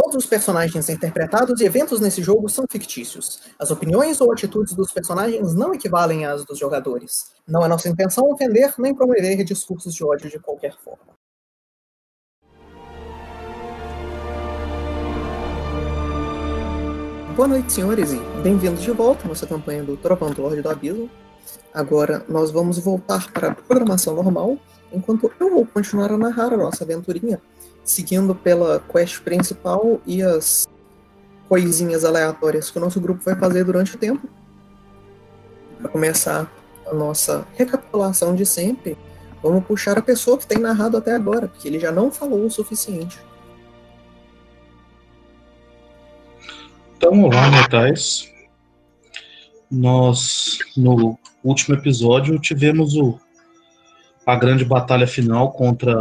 Todos os personagens interpretados e eventos nesse jogo são fictícios. As opiniões ou atitudes dos personagens não equivalem às dos jogadores. Não é nossa intenção ofender nem promover discursos de ódio de qualquer forma. Boa noite, senhores, e bem-vindos de volta à nossa campanha do Trovão do Lorde do Abismo. Agora nós vamos voltar para a programação normal, enquanto eu vou continuar a narrar a nossa aventurinha seguindo pela quest principal e as coisinhas aleatórias que o nosso grupo vai fazer durante o tempo. Para começar a nossa recapitulação de sempre, vamos puxar a pessoa que tem narrado até agora, porque ele já não falou o suficiente. Então, olá, mortais. Nós, no último episódio, tivemos o, a grande batalha final contra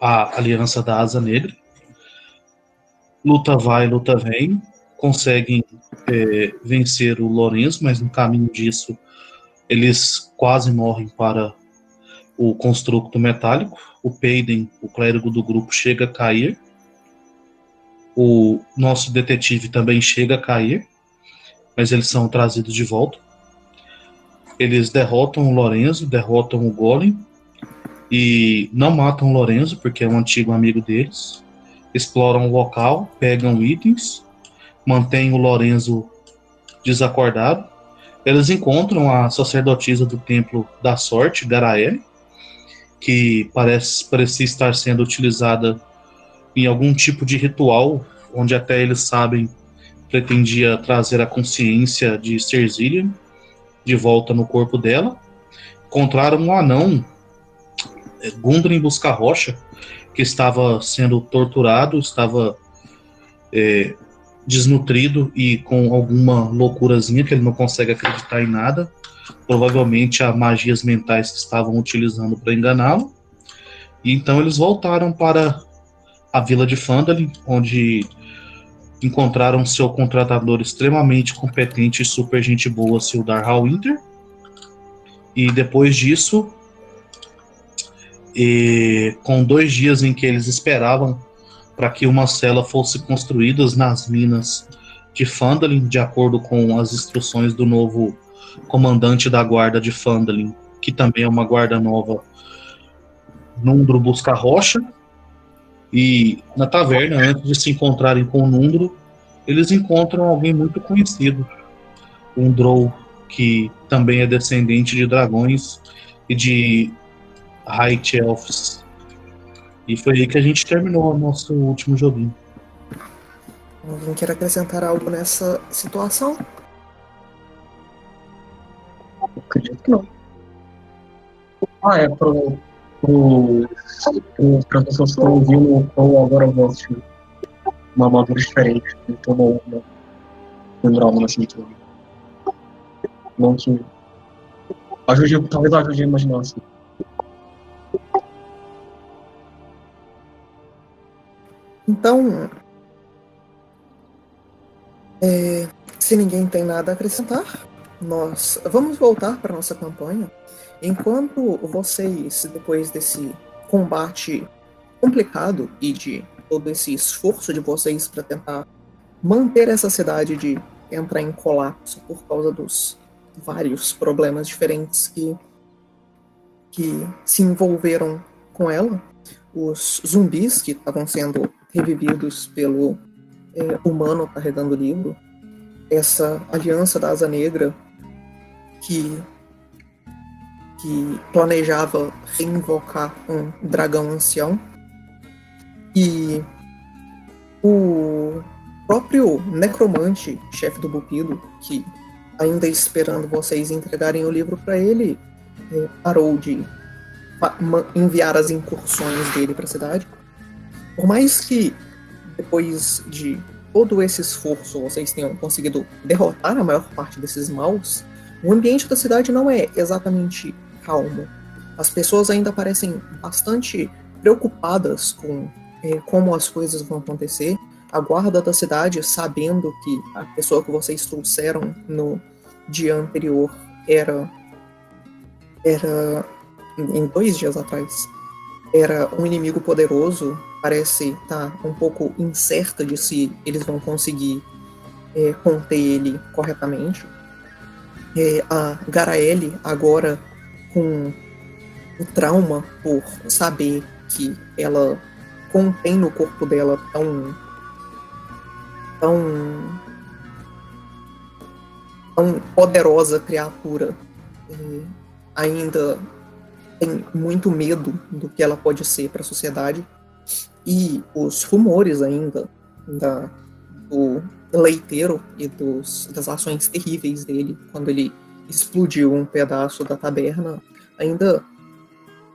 a aliança da Asa Negra. Luta vai, luta vem. Conseguem é, vencer o Lourenço, mas no caminho disso eles quase morrem para o construto metálico. O Peiden, o clérigo do grupo, chega a cair. O nosso detetive também chega a cair, mas eles são trazidos de volta. Eles derrotam o Lorenzo, derrotam o Golem e não matam Lorenzo, porque é um antigo amigo deles. Exploram o local, pegam itens, mantêm o Lorenzo desacordado. Eles encontram a sacerdotisa do Templo da Sorte, Garaele, que parece parecia estar sendo utilizada em algum tipo de ritual, onde até eles sabem pretendia trazer a consciência de Cerzilian de volta no corpo dela. Encontraram um anão Gundren Busca Rocha, que estava sendo torturado, estava é, desnutrido e com alguma loucurazinha que ele não consegue acreditar em nada. Provavelmente a magias mentais que estavam utilizando para enganá-lo. E então eles voltaram para a vila de Fandalin, onde encontraram seu contratador extremamente competente e super gente boa, Sildar Hallwinter. E depois disso, e com dois dias em que eles esperavam para que uma cela fosse construída nas minas de Fandalin, de acordo com as instruções do novo comandante da guarda de Fandalin, que também é uma guarda nova, Nundro busca rocha. E na taverna, antes de se encontrarem com o Nundro, eles encontram alguém muito conhecido, um Drow que também é descendente de dragões e de High Elves. E foi aí que a gente terminou o nosso último joguinho. Alguém quer acrescentar algo nessa situação? Acredito que não. Ah, é pro. Pro. para as pessoas que estão ouvindo ou agora eu vou assistir uma armadura diferente. Ele tomou uma. Assim que. Não que. Ajude, talvez ajude a imaginar assim. Então, é, se ninguém tem nada a acrescentar, nós vamos voltar para nossa campanha. Enquanto vocês, depois desse combate complicado e de todo esse esforço de vocês para tentar manter essa cidade de entrar em colapso por causa dos vários problemas diferentes que, que se envolveram com ela, os zumbis que estavam sendo revividos pelo é, humano carregando o livro, essa aliança da Asa Negra que, que planejava reinvocar um dragão ancião. E o próprio necromante, chefe do Bupido, que ainda esperando vocês entregarem o livro para ele, é, parou de enviar as incursões dele para a cidade. Por mais que depois de todo esse esforço vocês tenham conseguido derrotar a maior parte desses maus, o ambiente da cidade não é exatamente calmo. As pessoas ainda parecem bastante preocupadas com é, como as coisas vão acontecer. A guarda da cidade, sabendo que a pessoa que vocês trouxeram no dia anterior era era em dois dias atrás era um inimigo poderoso parece estar tá um pouco incerta de se eles vão conseguir é, conter ele corretamente. É, a Garaele, agora com o trauma por saber que ela contém no corpo dela tão. tão. tão poderosa criatura, é, ainda tem muito medo do que ela pode ser para a sociedade. E os rumores ainda da, do leiteiro e dos, das ações terríveis dele quando ele explodiu um pedaço da taberna ainda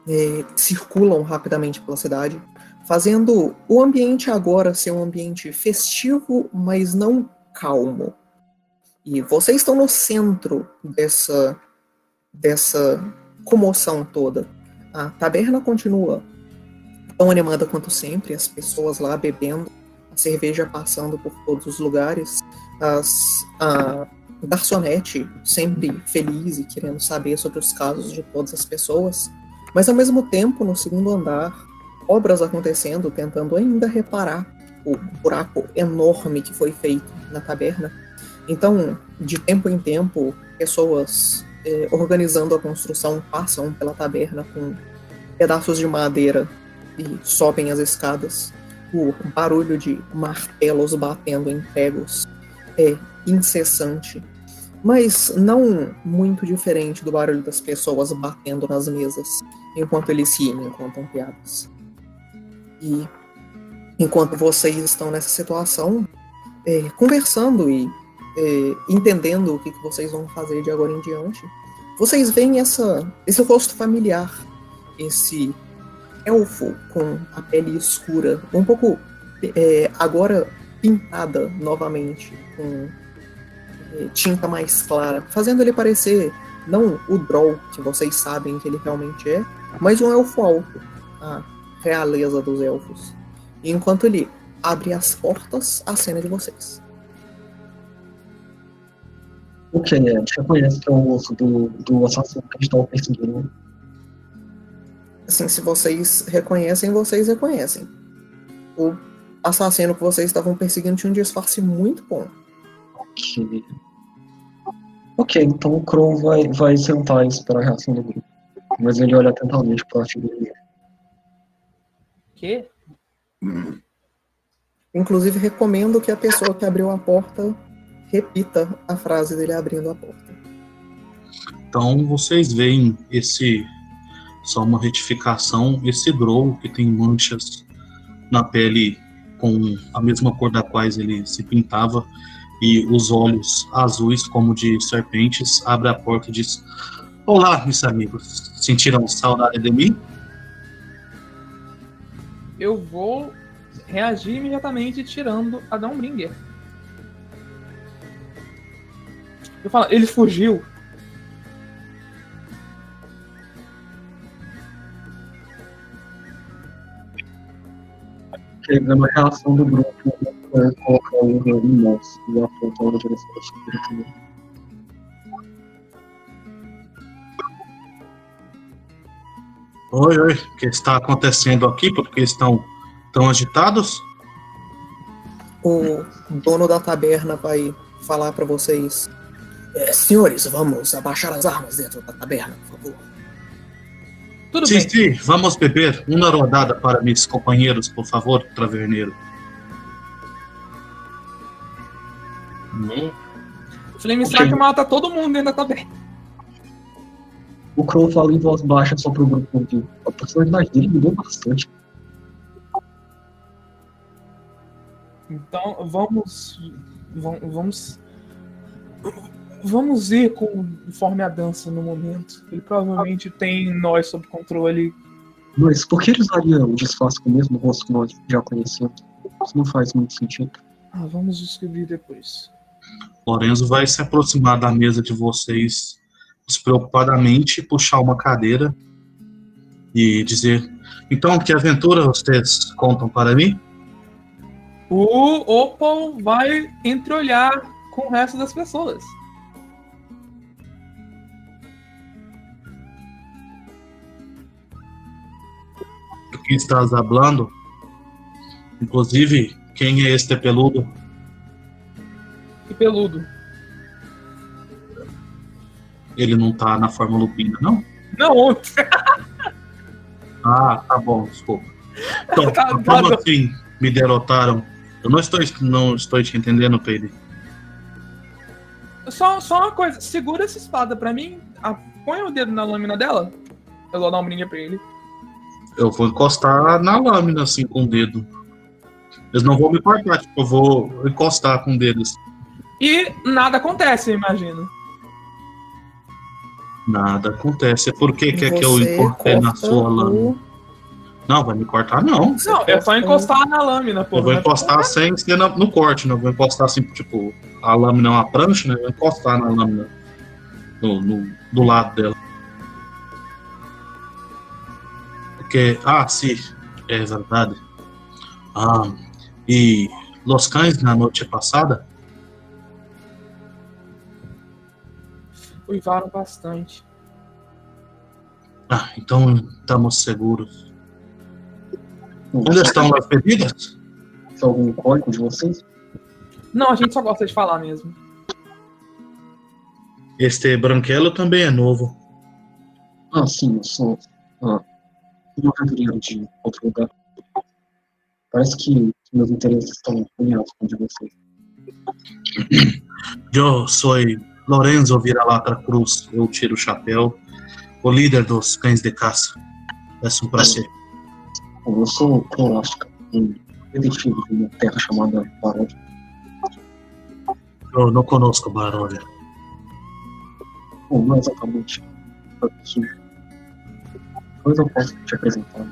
é, circulam rapidamente pela cidade, fazendo o ambiente agora ser um ambiente festivo, mas não calmo. E vocês estão no centro dessa, dessa comoção toda. A taberna continua tão animada quanto sempre, as pessoas lá bebendo, a cerveja passando por todos os lugares, as, a garçonete sempre feliz e querendo saber sobre os casos de todas as pessoas, mas ao mesmo tempo, no segundo andar, obras acontecendo, tentando ainda reparar o buraco enorme que foi feito na taberna. Então, de tempo em tempo, pessoas eh, organizando a construção passam pela taberna com pedaços de madeira e sobem as escadas. O barulho de martelos batendo em pregos é incessante, mas não muito diferente do barulho das pessoas batendo nas mesas enquanto eles riem, contam piadas. E enquanto vocês estão nessa situação, é, conversando e é, entendendo o que, que vocês vão fazer de agora em diante, vocês veem essa, esse rosto familiar, esse elfo com a pele escura, um pouco é, agora pintada novamente com tinta mais clara, fazendo ele parecer não o Droll que vocês sabem que ele realmente é, mas um elfo alto, a realeza dos elfos. E enquanto ele abre as portas, a cena de vocês. O que é? Você conhece que é o osso do, do assassino que estão perseguindo? Assim, se vocês reconhecem, vocês reconhecem. O assassino que vocês estavam perseguindo tinha um disfarce muito bom. Ok. Ok, então o Crow vai, vai sentar e esperar a reação do grupo. Mas ele olha atentamente para a figura Que? Inclusive, recomendo que a pessoa que abriu a porta repita a frase dele abrindo a porta. Então, vocês veem esse. Só uma retificação. Esse Drow que tem manchas na pele com a mesma cor da quais ele se pintava e os olhos azuis como de serpentes, abre a porta e diz: Olá, meus amigos. Sentiram saudade de mim? Eu vou reagir imediatamente tirando a Dawnbringer. Eu falo, ele fugiu. Pegando a reação do grupo, colocar o em e apontar. Oi, oi, o que está acontecendo aqui? Porque estão tão agitados? O dono da taberna vai falar para vocês. É, senhores, vamos abaixar as armas dentro da taberna, por favor. Tudo sim, bem. sim, vamos beber uma rodada para meus companheiros, por favor, taverneiro. Hum. Flame Strike mata todo mundo dentro da taberna. O Crow fala em voz baixa só pro grupo ouvir. A personalidade dele mudou bastante. Então vamos. Vamos. Vamos ir conforme a dança no momento. Ele provavelmente tem nós sob controle. Mas por que eles usariam o disfarce com o mesmo rosto que nós já conhecemos? Isso não faz muito sentido. Ah, vamos descobrir depois. Lorenzo vai se aproximar da mesa de vocês despreocupadamente, puxar uma cadeira e dizer: Então, que aventura vocês contam para mim? O Opal vai entreolhar com o resto das pessoas. Do que estás falando? Inclusive, quem é este peludo? Que peludo. Ele não tá na forma lupina, não? Não, Ah, tá bom, desculpa. Então, Tá- como tá- assim me derrotaram? Eu não estou, não estou te entendendo, Peide. só, só uma coisa. Segura essa espada pra mim. a- põe o dedo na lâmina dela. Eu vou dar um brinde pra ele. Eu vou encostar na lâmina, assim, com o dedo. Eles não vão me cortar, tipo, eu vou encostar com deles. E nada acontece, eu imagino. Nada acontece. Por que quer que eu encorte na sua lâmina? Não, vai me cortar, não. Não, é só encostar na lâmina, pô. Eu vou Não é- encostar sem ser na- no corte, né? Eu vou encostar assim, tipo, a lâmina é uma prancha, né? Eu vou encostar na lâmina no, no- do lado dela. Porque, ah, sim, é verdade. Ah, e Los Cães na noite passada, Uivaram bastante. ah, então estamos seguros. Onde estão as bebidas? Tem algum código de vocês? Não, a gente só gosta de falar mesmo. Este branquelo também é novo. Ah, sim, eu sou ah, um aventureiro de outro lugar. Parece que meus interesses estão alinhados com o de vocês. Eu sou Lorenzo Vira-Latra Cruz. Eu tiro o chapéu. O líder dos cães de caça. É um prazer. Sou Clorástica, um detetive de uma terra chamada Paródia. Eu não conosco Barória. Bom, não exatamente aqui. Depois eu posso te apresentar.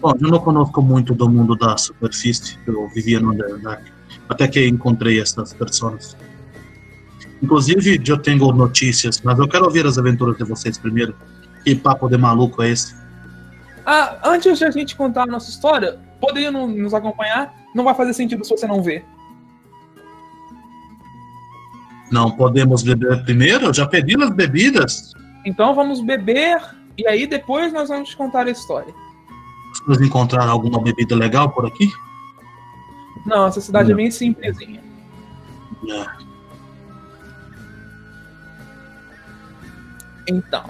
Bom, eu não conosco muito do mundo da superfície. Eu vivia no Underdark. Até que encontrei essas pessoas. Inclusive, eu tenho notícias, mas eu quero ouvir as aventuras de vocês primeiro. Que papo de maluco é esse? Ah, antes de a gente contar a nossa história, poderia no- nos acompanhar? Não vai fazer sentido se você não ver. Não podemos beber primeiro? Eu já pedi as bebidas. Então vamos beber e aí depois nós vamos contar a história. Vocês encontraram alguma bebida legal por aqui? Não, essa cidade é Não. bem simplesinha. É. Então,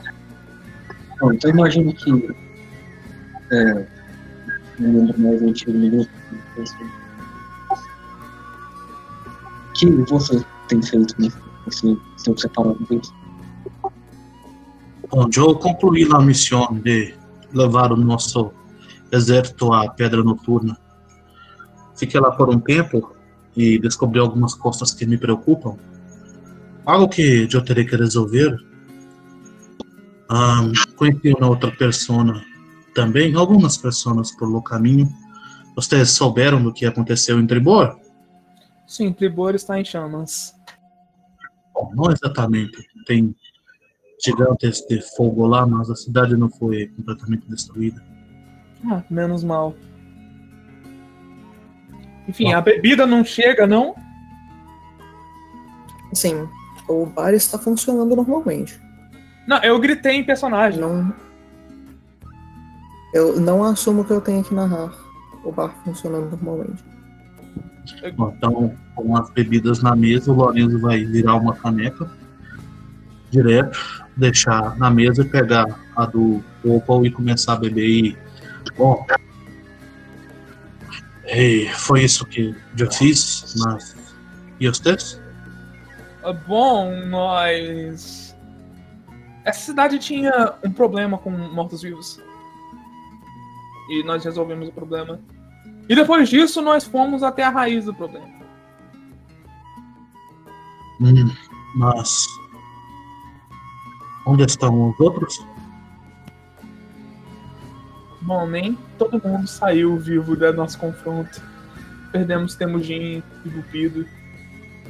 Bom, então imagino que é, um membro mais antigo do grupo, assim, o que você tem feito nesse, tempo separado deles? Bom, eu concluí a missão de levar o nosso exército à Pedra Noturna. Fiquei lá por um tempo e descobri algumas coisas que me preocupam. Algo que eu terei que resolver. Ahn, conheci uma outra pessoa também, algumas pessoas pelo caminho. Vocês souberam do que aconteceu em Tribor? sim, Tribor está em chamas. Bom, não exatamente. Tem gigantes de fogo lá, mas a cidade não foi completamente destruída. Ah, menos mal. Enfim, a bebida não chega, não? Sim, o bar está funcionando normalmente. Não, eu gritei em personagem. Não. Eu não assumo que eu tenho que narrar o bar funcionando normalmente. Bom, Então, com as bebidas na mesa, o Lorenzo vai virar uma caneca direto, deixar na mesa e pegar a do Opal e começar a beber. E, bom, e foi isso que eu fiz, mas. E vocês? Ah, Bom, nós. Essa cidade tinha um problema com mortos-vivos. E nós resolvemos o problema. E depois disso, nós fomos até a raiz do problema. Hum, mas. Onde estão os outros? Bom, nem todo mundo saiu vivo do nosso confronto. Perdemos Temujin e Bupido.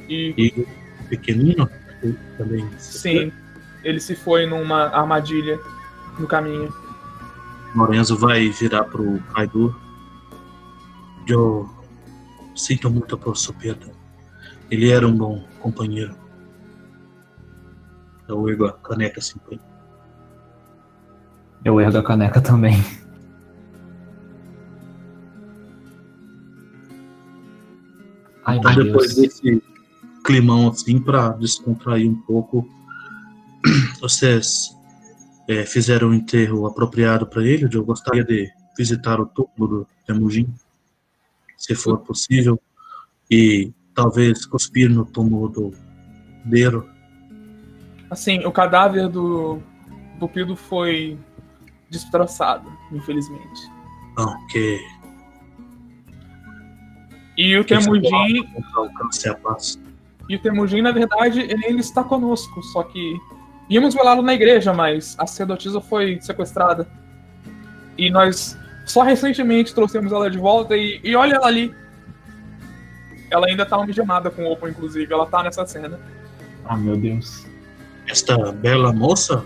E E pequenino? que Também. sim, ele se foi numa armadilha no caminho. Lorenzo vai virar pro Kaido. Eu sinto muito por Supeta. Ele era um bom companheiro. Eu ergo a caneca assim pra. Eu ergo a caneca também. Ai, Então, depois Deus. desse climão assim, para descontrair um pouco, vocês é, fizeram um enterro apropriado para ele. Eu gostaria de visitar o túmulo do Temujin, se for possível, e talvez cuspir no túmulo do Dero. Assim, o cadáver do Pupido foi destroçado, infelizmente. Que E o Temujin, paz. e o Temujin, na verdade, ele ainda está conosco, só que íamos velá-lo na igreja, mas a sacerdotisa foi sequestrada. E nós só recentemente trouxemos ela de volta e, e olha ela ali. Ela ainda tá algemada com o Opo, inclusive. Ela tá nessa cena. Ah, meu Deus. Esta bela moça?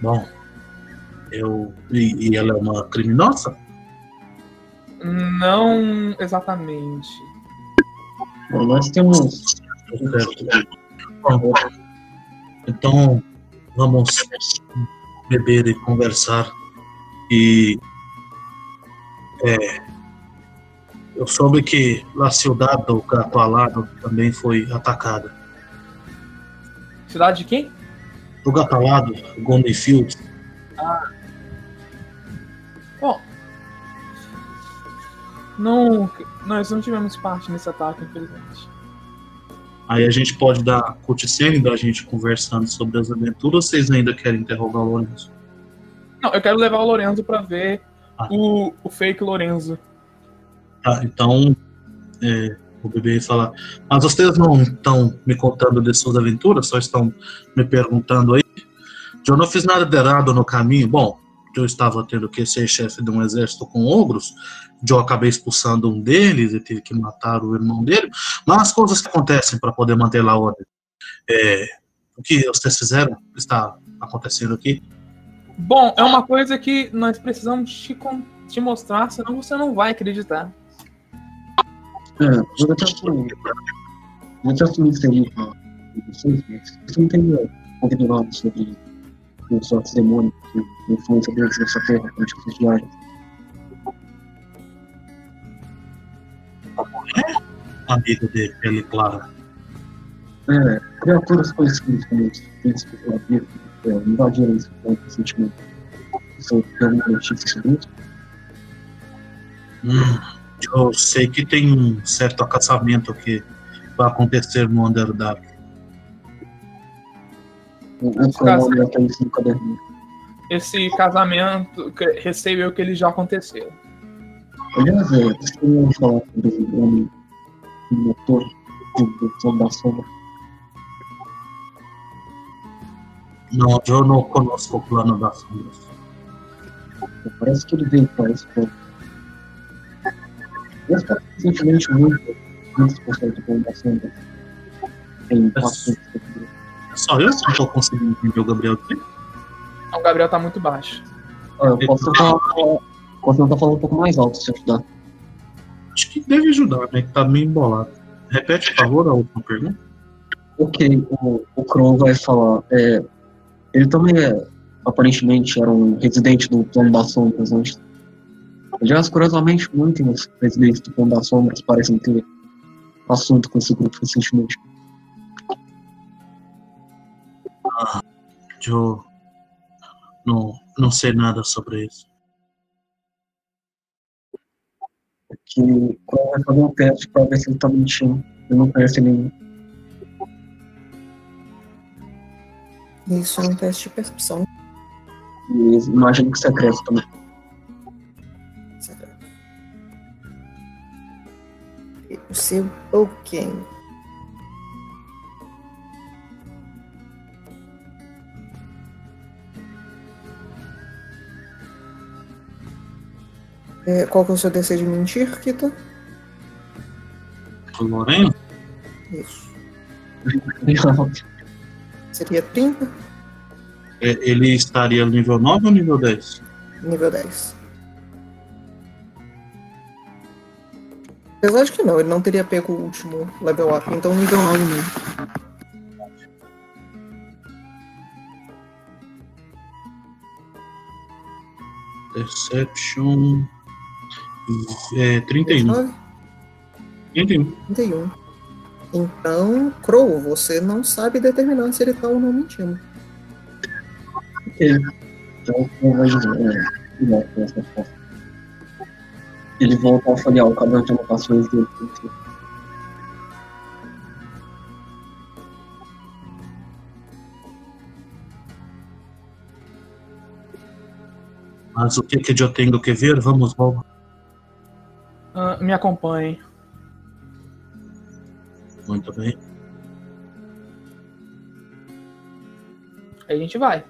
Bom, eu. E, e ela é uma criminosa? Não exatamente. Bom, nós temos. Então, vamos beber e conversar. E. É, eu soube que La Ciudad do Gato Alado também foi atacada. Cidade de quem? O Gato Alado, Golden Field, Bom. Não. Nós não tivemos parte nesse ataque, infelizmente. Aí a gente pode dar cutscene da gente conversando sobre as aventuras, ou vocês ainda querem interrogar o Lourenço? Não, eu quero levar o Lorenzo pra ver Ah. o, o fake Lorenzo. Tá, então é, o bebê falar. Mas vocês não estão me contando de suas aventuras, só estão me perguntando aí. Eu não fiz nada de errado no caminho. Bom, eu estava tendo que ser chefe de um exército com ogros. Eu acabei expulsando um deles e tive que matar o irmão dele. Mas as coisas que acontecem para poder manter lá a ordem. É, o que vocês fizeram está acontecendo aqui? Bom, é uma coisa que nós precisamos te, te mostrar, senão você não vai acreditar. É, eu até fui. Eu até fui inserir com vocês, mas você não tem nada sobre os outros demônios e influência deles nessa terra durante essas viagens. Amigo de pele clara. É, criaturas conhecidas como os príncipes da vida é, invadiram esse ponto recentemente. Você tem alguma notícia sobre isso? Hum, eu sei que tem um certo acasamento que vai acontecer no Underdark. O, o cronômetro até isso no caderninho. Esse casamento, que- receio eu que ele já aconteceu. Aliás, é, queriam falar sobre o homem o motor do Plano da Sombra? Não, eu não conosco o plano das sombras. Parece que ele veio para esse ponto. Mas parece recentemente muito, muitas pessoas do Plano da Sombra têm bastante expectativa. É só eu que não estou conseguindo entender o Gabriel aqui. O Gabriel tá muito baixo. Ah, eu posso tentar, posso tentar falar um pouco mais alto se ajudar. Acho que deve ajudar, né? Que tá meio embolado. Repete, por favor, a última pergunta. Ok, o, o Crow vai falar. É, ele também é, aparentemente, era um residente do Plano das Sombras antes. Aliás, curiosamente, muitos residentes do Plano das Sombras parecem ter assunto com esse grupo recentemente. Eu não, não sei nada sobre isso. Que o Crow vai fazer um teste para ver se ele tá mentindo. Ele não conhece nenhum. Isso é um teste de percepção. E imagino que secreto também. Secreto. O seu Tolkien. É, qual que é o seu DC de mentir, Kita? O Lorena? Isso. Seria 30, é, Ele estaria no nível 9 ou nível 10? nível 10. Apesar de que não, ele não teria pego o último level up, então nível 9 mesmo. Perception. É 31. 29? 31. 31. Então, Crow, você não sabe determinar se ele tá ou não mentindo. Então, eu vou dizer, força. Ele volta a folhear o caderno de anotações dele. Mas o que, que eu tenho que ver? Vamos logo. Ah, me acompanhe. Muito bem. Aí a gente vai.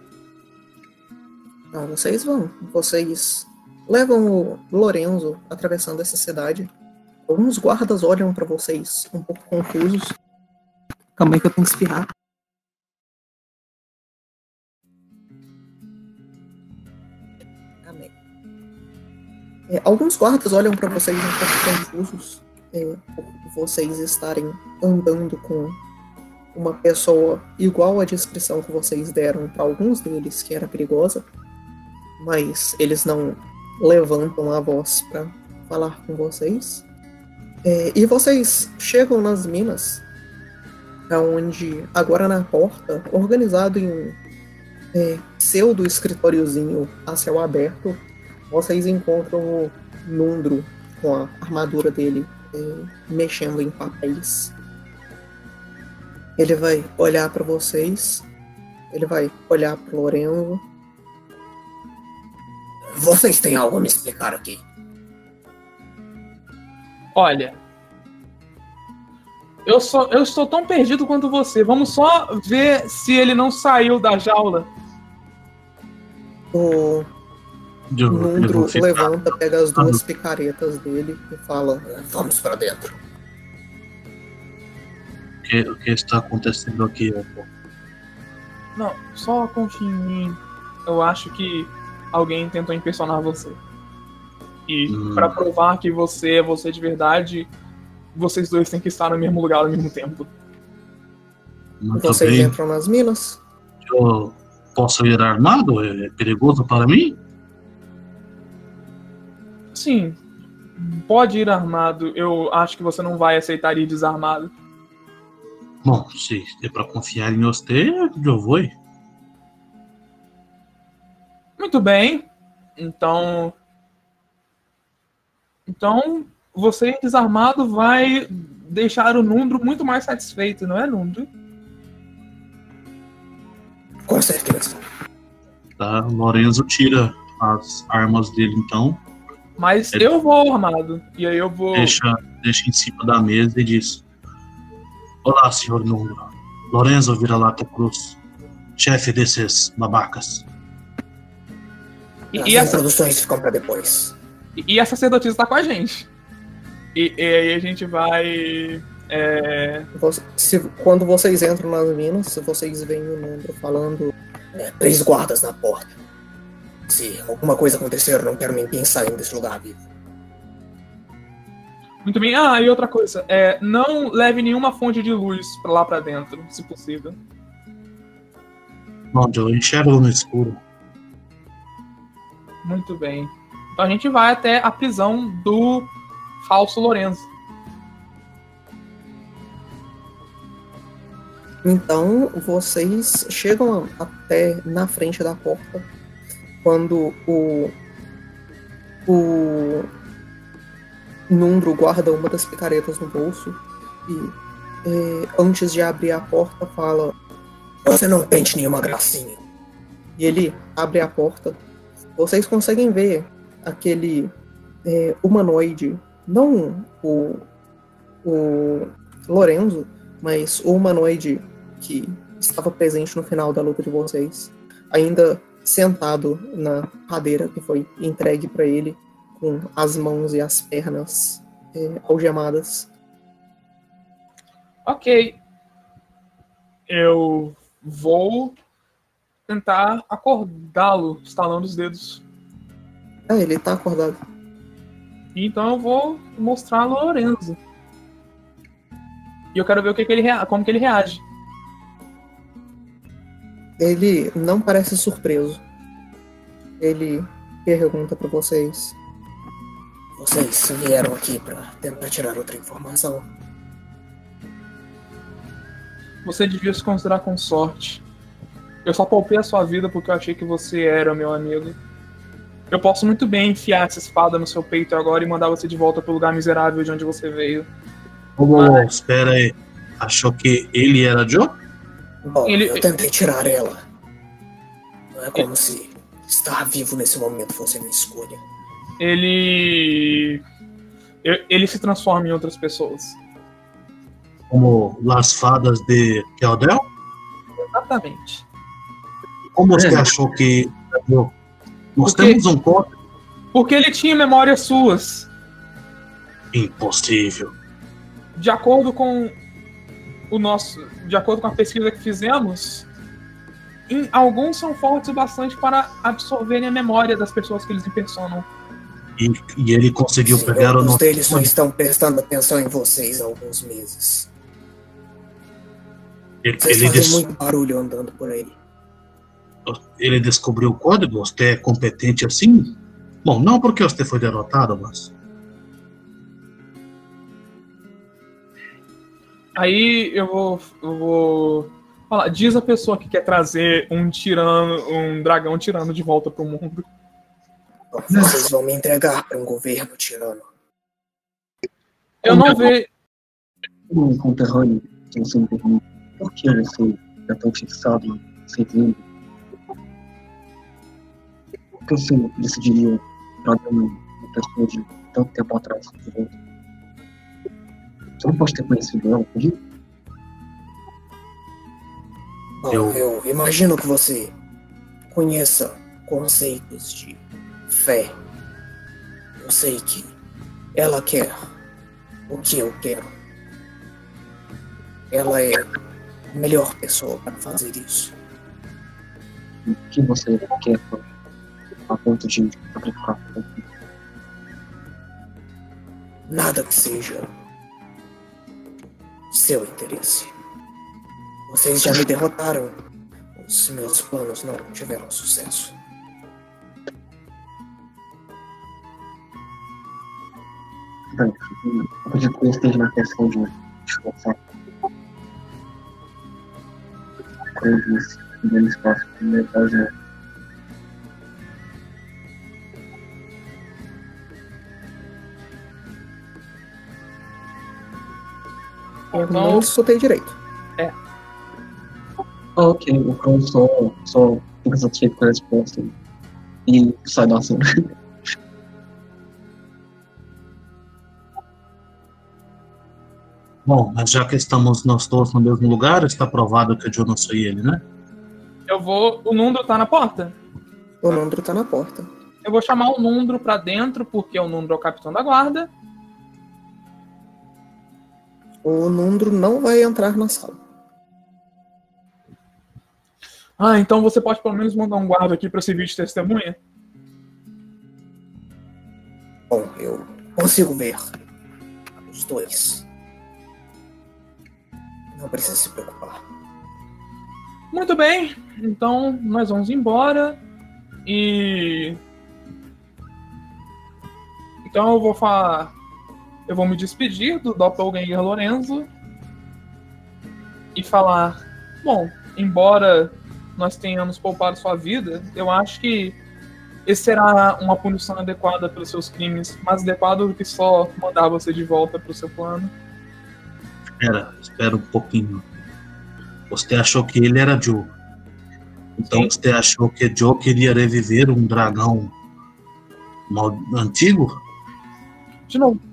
Não, vocês vão. Vocês levam o Lorenzo atravessando essa cidade. Alguns guardas olham pra vocês um pouco confusos. Calma aí que eu tenho que espirrar. É, alguns guardas olham pra vocês um pouco confusos é, por vocês estarem andando com uma pessoa igual à descrição que vocês deram para alguns deles, que era perigosa, mas eles não levantam a voz para falar com vocês. É, e vocês chegam nas minas, onde agora na porta, organizado em um é, pseudo escritóriozinho a céu aberto, vocês encontram o Nundro com a armadura dele é, mexendo em papéis. Ele vai olhar para vocês, ele vai olhar para Lorenzo. Vocês têm algo a me explicar aqui? Olha. Eu, só, eu estou tão perdido quanto você. Vamos só ver se ele não saiu da jaula. O Nundro vou ficar- levanta, pega as duas picaretas dele e fala: Vamos para dentro. O que, o que está acontecendo aqui? Não, só confie em mim. Eu acho que alguém tentou impressionar você. E Hum. pra provar que você é você de verdade, vocês dois têm que estar no mesmo lugar ao mesmo tempo. Muito Vocês bem. entram nas minas. Eu posso ir armado? É perigoso para mim? Sim, pode ir armado. Eu acho que você não vai aceitar ir desarmado. Bom, se é para confiar em você, eu vou. ir. Muito bem. Então. Então, você desarmado vai deixar o Nundro muito mais satisfeito, não é, Nundro? Com certeza. Tá? Lorenzo tira as armas dele, então, Mas Ele- eu vou armado. E aí eu vou. deixa, deixa em cima da mesa e diz: Olá, senhor Nuno. Lorenzo Vira-Lata Cruz, chefe desses babacas. E, As e, essa, introduções ficam para depois. e a sacerdotisa tá com a gente. E, e aí a gente vai. é, Você- se- quando vocês entram nas minas, vocês veem o Nundro falando: "É, Três guardas na porta. Se alguma coisa acontecer, eu não quero ninguém saindo desse lugar vivo. Muito bem. Ah, e outra coisa. É, não leve nenhuma fonte de luz pra lá pra dentro, se possível. Onde eu enxergo no escuro. Muito bem. Então a gente vai até a prisão do falso Lorenzo. Então vocês chegam até na frente da porta quando o o Nundro guarda uma das picaretas no bolso e é, antes de abrir a porta fala você não tente nenhuma gracinha. E ele abre a porta. Vocês conseguem ver aquele é, humanoide não o o Lorenzo mas o humanoide que estava presente no final da luta de vocês, ainda sentado na cadeira que foi entregue para ele, com as mãos e as pernas é, algemadas. Ok. Eu vou tentar acordá-lo, estalando os dedos. Ah, ele tá acordado. Então eu vou mostrar a Lorenzo. E eu quero ver o que, que ele como que ele reage. Ele não parece surpreso. Ele pergunta para vocês: Vocês vieram aqui para tentar tirar outra informação. Você devia se considerar com sorte. Eu só poupei a sua vida porque eu achei que você era meu amigo. Eu posso muito bem enfiar essa espada no seu peito agora e mandar você de volta pro lugar miserável de onde você veio. Oh, espera aí. Achou que ele era Joe? Bom, Ele- eu tentei tirar ela. Não é como se estar vivo nesse momento fosse minha escolha. Ele. Ele se transforma em outras pessoas. Como Las Fadas de Keldel? Exatamente. Como você É. achou que? Nós Porque- temos um código Porque ele tinha memórias suas. impossível. De acordo com o nosso. De acordo com a pesquisa que fizemos, em- alguns são fortes o bastante para absorverem a memória das pessoas que eles impersonam. E, e ele conseguiu Sim, pegar o nosso deles só estão prestando atenção em vocês há alguns meses. Ele, Vocês ele fazem des- muito barulho andando por aí. ele descobriu o código? Você é competente assim? Bom, não porque você foi derrotado, mas. Aí eu vou, eu vou falar. Diz a pessoa que quer trazer um tirano, um dragão tirano de volta pro mundo. Vocês vão me entregar para um governo tirano. Eu não vejo. Um conterrâneo, se você me por que você é tão fixado em vivo? Por que você decidiria trazer uma pessoa de tanto tempo atrás de volta? Você não pode ter conhecido ela, podia? Bom, Eu- eu imagino que você conheça conceitos de fé. Eu sei que ela quer o que eu quero. Ela é a melhor pessoa para fazer isso. O que você quer a ponto de aplicar? Nada que seja seu interesse. Vocês já me derrotaram. Os meus planos não tiveram sucesso. Acredito que esteja na questão de esforçar. Como eu disse, dando espaço para metade é Não Então, escutei direito. Ah, ok, o só, só fica satisfeito com a resposta e sai da ação. Bom, mas já que estamos nós todos no mesmo lugar, está provado que o Joe não foi ele, né? eu vou. O Nundro tá na porta. O Nondro tá na porta. Eu vou chamar o Nundro pra dentro, porque o Nundro é o capitão da guarda. O Nundro não vai entrar na sala. Ah, então você pode pelo menos mandar um guarda aqui pra servir de testemunha? Bom, eu consigo ver os dois. Não precisa se preocupar. Muito bem, então nós vamos embora e. Então eu vou falar. Eu vou me despedir do Doppelganger Lorenzo e falar: Bom, embora nós tenhamos poupado sua vida, eu acho que esse será uma punição adequada pelos seus crimes, mais adequada do que só mandar você de volta para o seu plano. Espera, espera um pouquinho. Você achou que ele era Joe. Então Sim. você achou que Joe queria reviver um dragão antigo? De novo,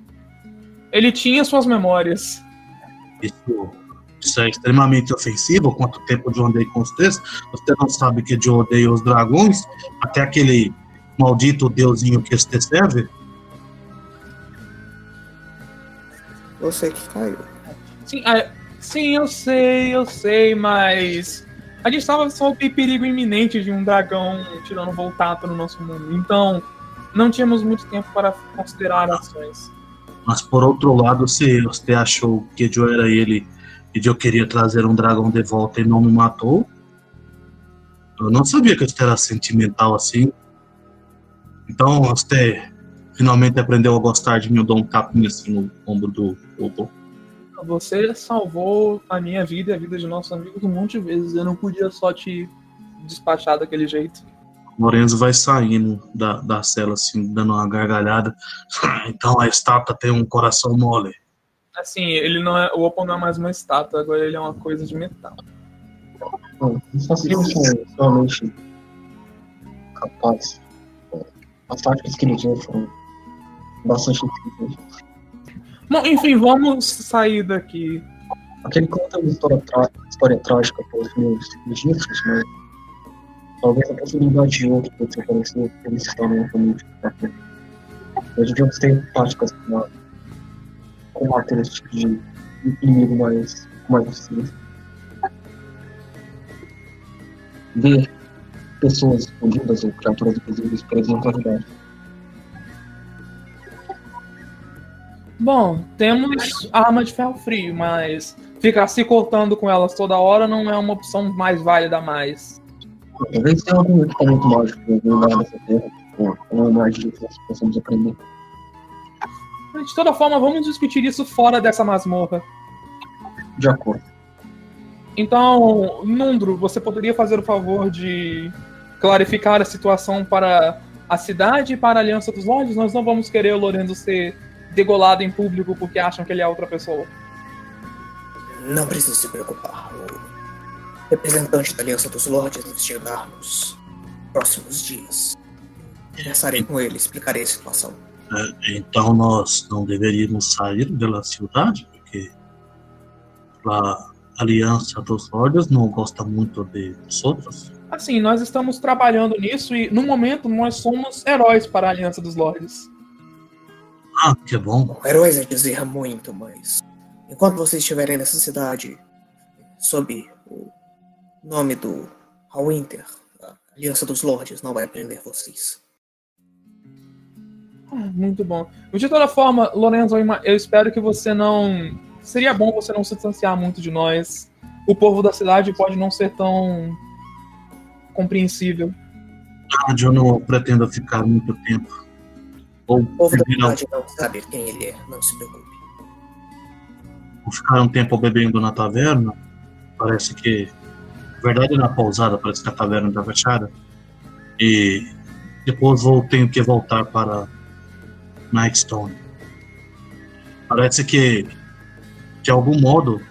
ele tinha suas memórias. Isso, isso é extremamente ofensivo. Quanto tempo Joe andei com vocês? Você não sabe que Joe odeia os dragões? Até aquele maldito deusinho que este serve? Você que caiu. Sim, ah, sim, eu sei, eu sei, mas a gente estava sob perigo iminente de um dragão tirando voltar para o nosso mundo. Então, não tínhamos muito tempo para considerar ações. Mas por outro lado, se você achou que Joe era ele e Joe queria trazer um dragão de volta e não me matou, eu não sabia que você era sentimental assim. Então você finalmente aprendeu a gostar de mim, eu dou um tapinha assim no ombro do Obo. Você salvou a minha vida e a vida de nossos amigos um monte de vezes. Eu não podia só te despachar daquele jeito. Lorenzo vai saindo da, da cela, assim, dando uma gargalhada. Então a estátua tem um coração mole. Assim, ele não é. O Opal não é mais uma estátua, agora ele é uma coisa de metal. Não, são realmente capazes. As táticas que ele tinha foram bastante inteligentes. Bom, enfim, vamos sair daqui. Aquele conta uma história, história trágica para os meus registros, mas talvez a possibilidade de outro pode aparecer eles se tornem realmente importante. Nós ter táticas para combater esse tipo de inimigo mais, com mais. Ver pessoas escondidas ou criaturas invisíveis presas na realidade. Bom, temos arma de ferro frio, mas ficar se cortando com elas toda hora não é uma opção mais válida mais. Talvez tenha algum equipamento mágico em algum lugar dessa terra, ou uma magia que nós possamos aprender. De toda forma, vamos discutir isso fora dessa masmorra. De acordo. Então, Nundro, você poderia fazer o favor de clarificar a situação para a cidade e para a Aliança dos Lordes? Nós não vamos querer o Lorenzo ser degolado em público porque acham que ele é outra pessoa. Não precisa se preocupar. Representante da Aliança dos Lordes deve chegar nos próximos dias. Conversarei com ele, explicarei a situação. É, então nós não deveríamos sair da cidade, porque a Aliança dos Lordes não gosta muito de nós outros. Assim, nós estamos trabalhando nisso e, no momento, nós somos heróis para a Aliança dos Lordes. Ah, que bom. Bom, heróis é dizer muito, mas enquanto vocês estiverem nessa cidade, sob o nome do Hallwinter, a Aliança dos Lordes não vai prender vocês. Ah, muito bom. De toda forma, Lorenzo, eu espero que você não. Seria bom você não se distanciar muito de nós. O povo da cidade pode não ser tão compreensível. Ah, Eu não pretendo ficar muito tempo. Ou O povo da cidade não sabe quem ele é, não se preocupe. ou ficar um tempo bebendo na taverna. Parece que. Na verdade, na pousada, parece que a taverna está fechada. E depois vou, tenho que voltar para Nightstone. Parece que, de algum modo,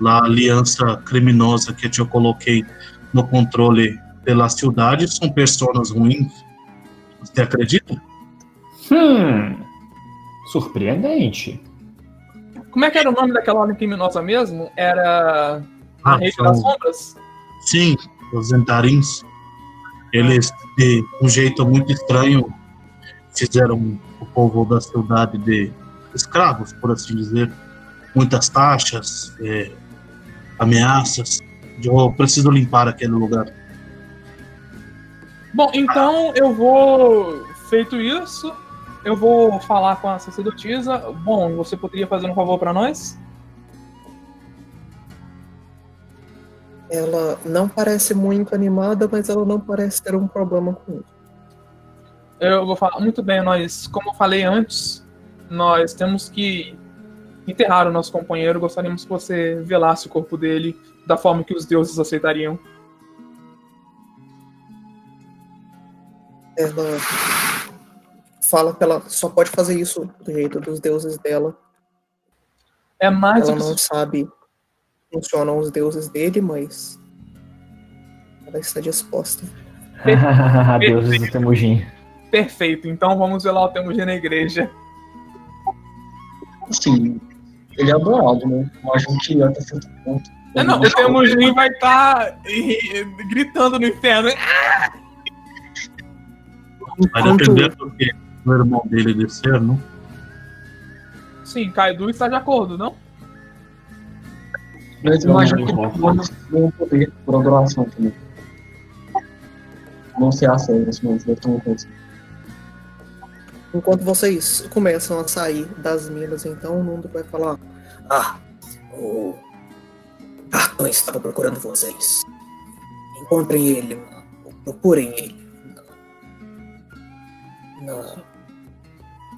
lá a aliança criminosa que eu coloquei no controle pela cidade são pessoas ruins. Você acredita? Hum. Surpreendente. Como é que era o nome daquela ordem criminosa mesmo? Era a Ah, Rede são- das Sombras? Sim, os Zentarins. Eles, de um jeito muito estranho, fizeram o povo da cidade de escravos, por assim dizer. Muitas taxas, eh, ameaças. Eu preciso limpar aquele lugar. Bom, então eu vou. Feito isso, eu vou falar com a sacerdotisa. Bom, você poderia fazer um favor para nós? Ela não parece muito animada, mas ela não parece ter um problema com isso. Eu vou falar. Muito bem, nós, como eu falei antes, nós temos que enterrar o nosso companheiro. Gostaríamos que você velasse o corpo dele da forma que os deuses aceitariam. Ela fala que ela só pode fazer isso do jeito dos deuses dela. É mais Ela não sabe funcionam os deuses dele, mas ela está disposta. Deuses do Temujin. perfeito. Então vamos velar o Temujin na igreja. Assim, ele é adorado, né? Mas a gente até certo ponto. É, não, o Temujin vai estar gritando no inferno. Vai depender do que o irmão dele descer, não? Sim, Kaidu está de acordo, não? Mas imagina que humanos ganham poder por adoração também. Não sei a sério, mas uma coisa. Enquanto vocês começam a sair das minas, então o mundo vai falar: Ah, o Arton estava procurando vocês. Encontrem ele, procurem ele. Na, na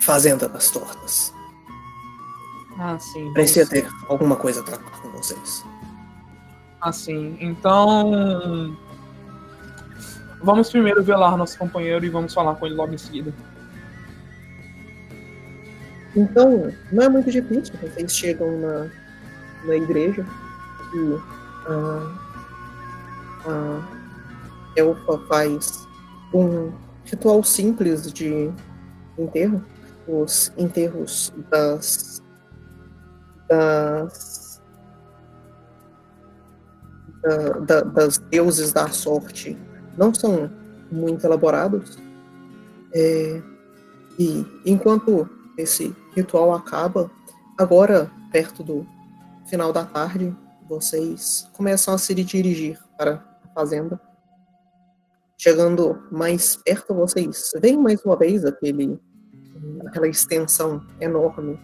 Fazenda das Tortas. Ah, sim. Parecia vamos- ter alguma coisa a tratar com vocês. Ah, sim. Então. Vamos primeiro velar nosso companheiro e vamos falar com ele logo em seguida. Então, não é muito difícil. Vocês chegam na, na igreja e a, a elfa faz um ritual simples de enterro. Os enterros das. Das. da- da- das deuses da sorte não são muito elaborados. É, e enquanto esse ritual acaba, agora, perto do final da tarde, vocês começam a se dirigir para a fazenda. Chegando mais perto, vocês veem mais uma vez aquele, aquela extensão enorme,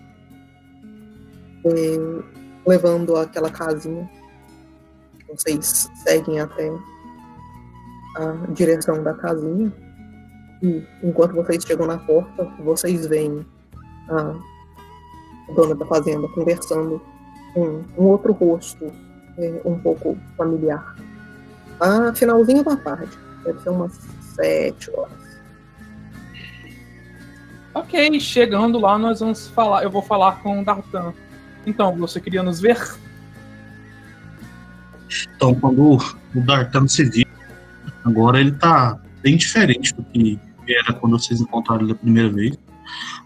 levando aquela casinha. Vocês seguem até a direção da casinha. E enquanto vocês chegam na porta, vocês veem a dona da fazenda conversando com um outro rosto é, um pouco familiar. A finalzinho da tarde, deve ser umas sete horas. Ok, chegando lá, nós vamos falar. Eu vou falar com o Dartan. Então, você queria nos ver? Então, quando o D'Artagnan se viu, agora ele tá bem diferente do que era quando vocês encontraram ele a primeira vez.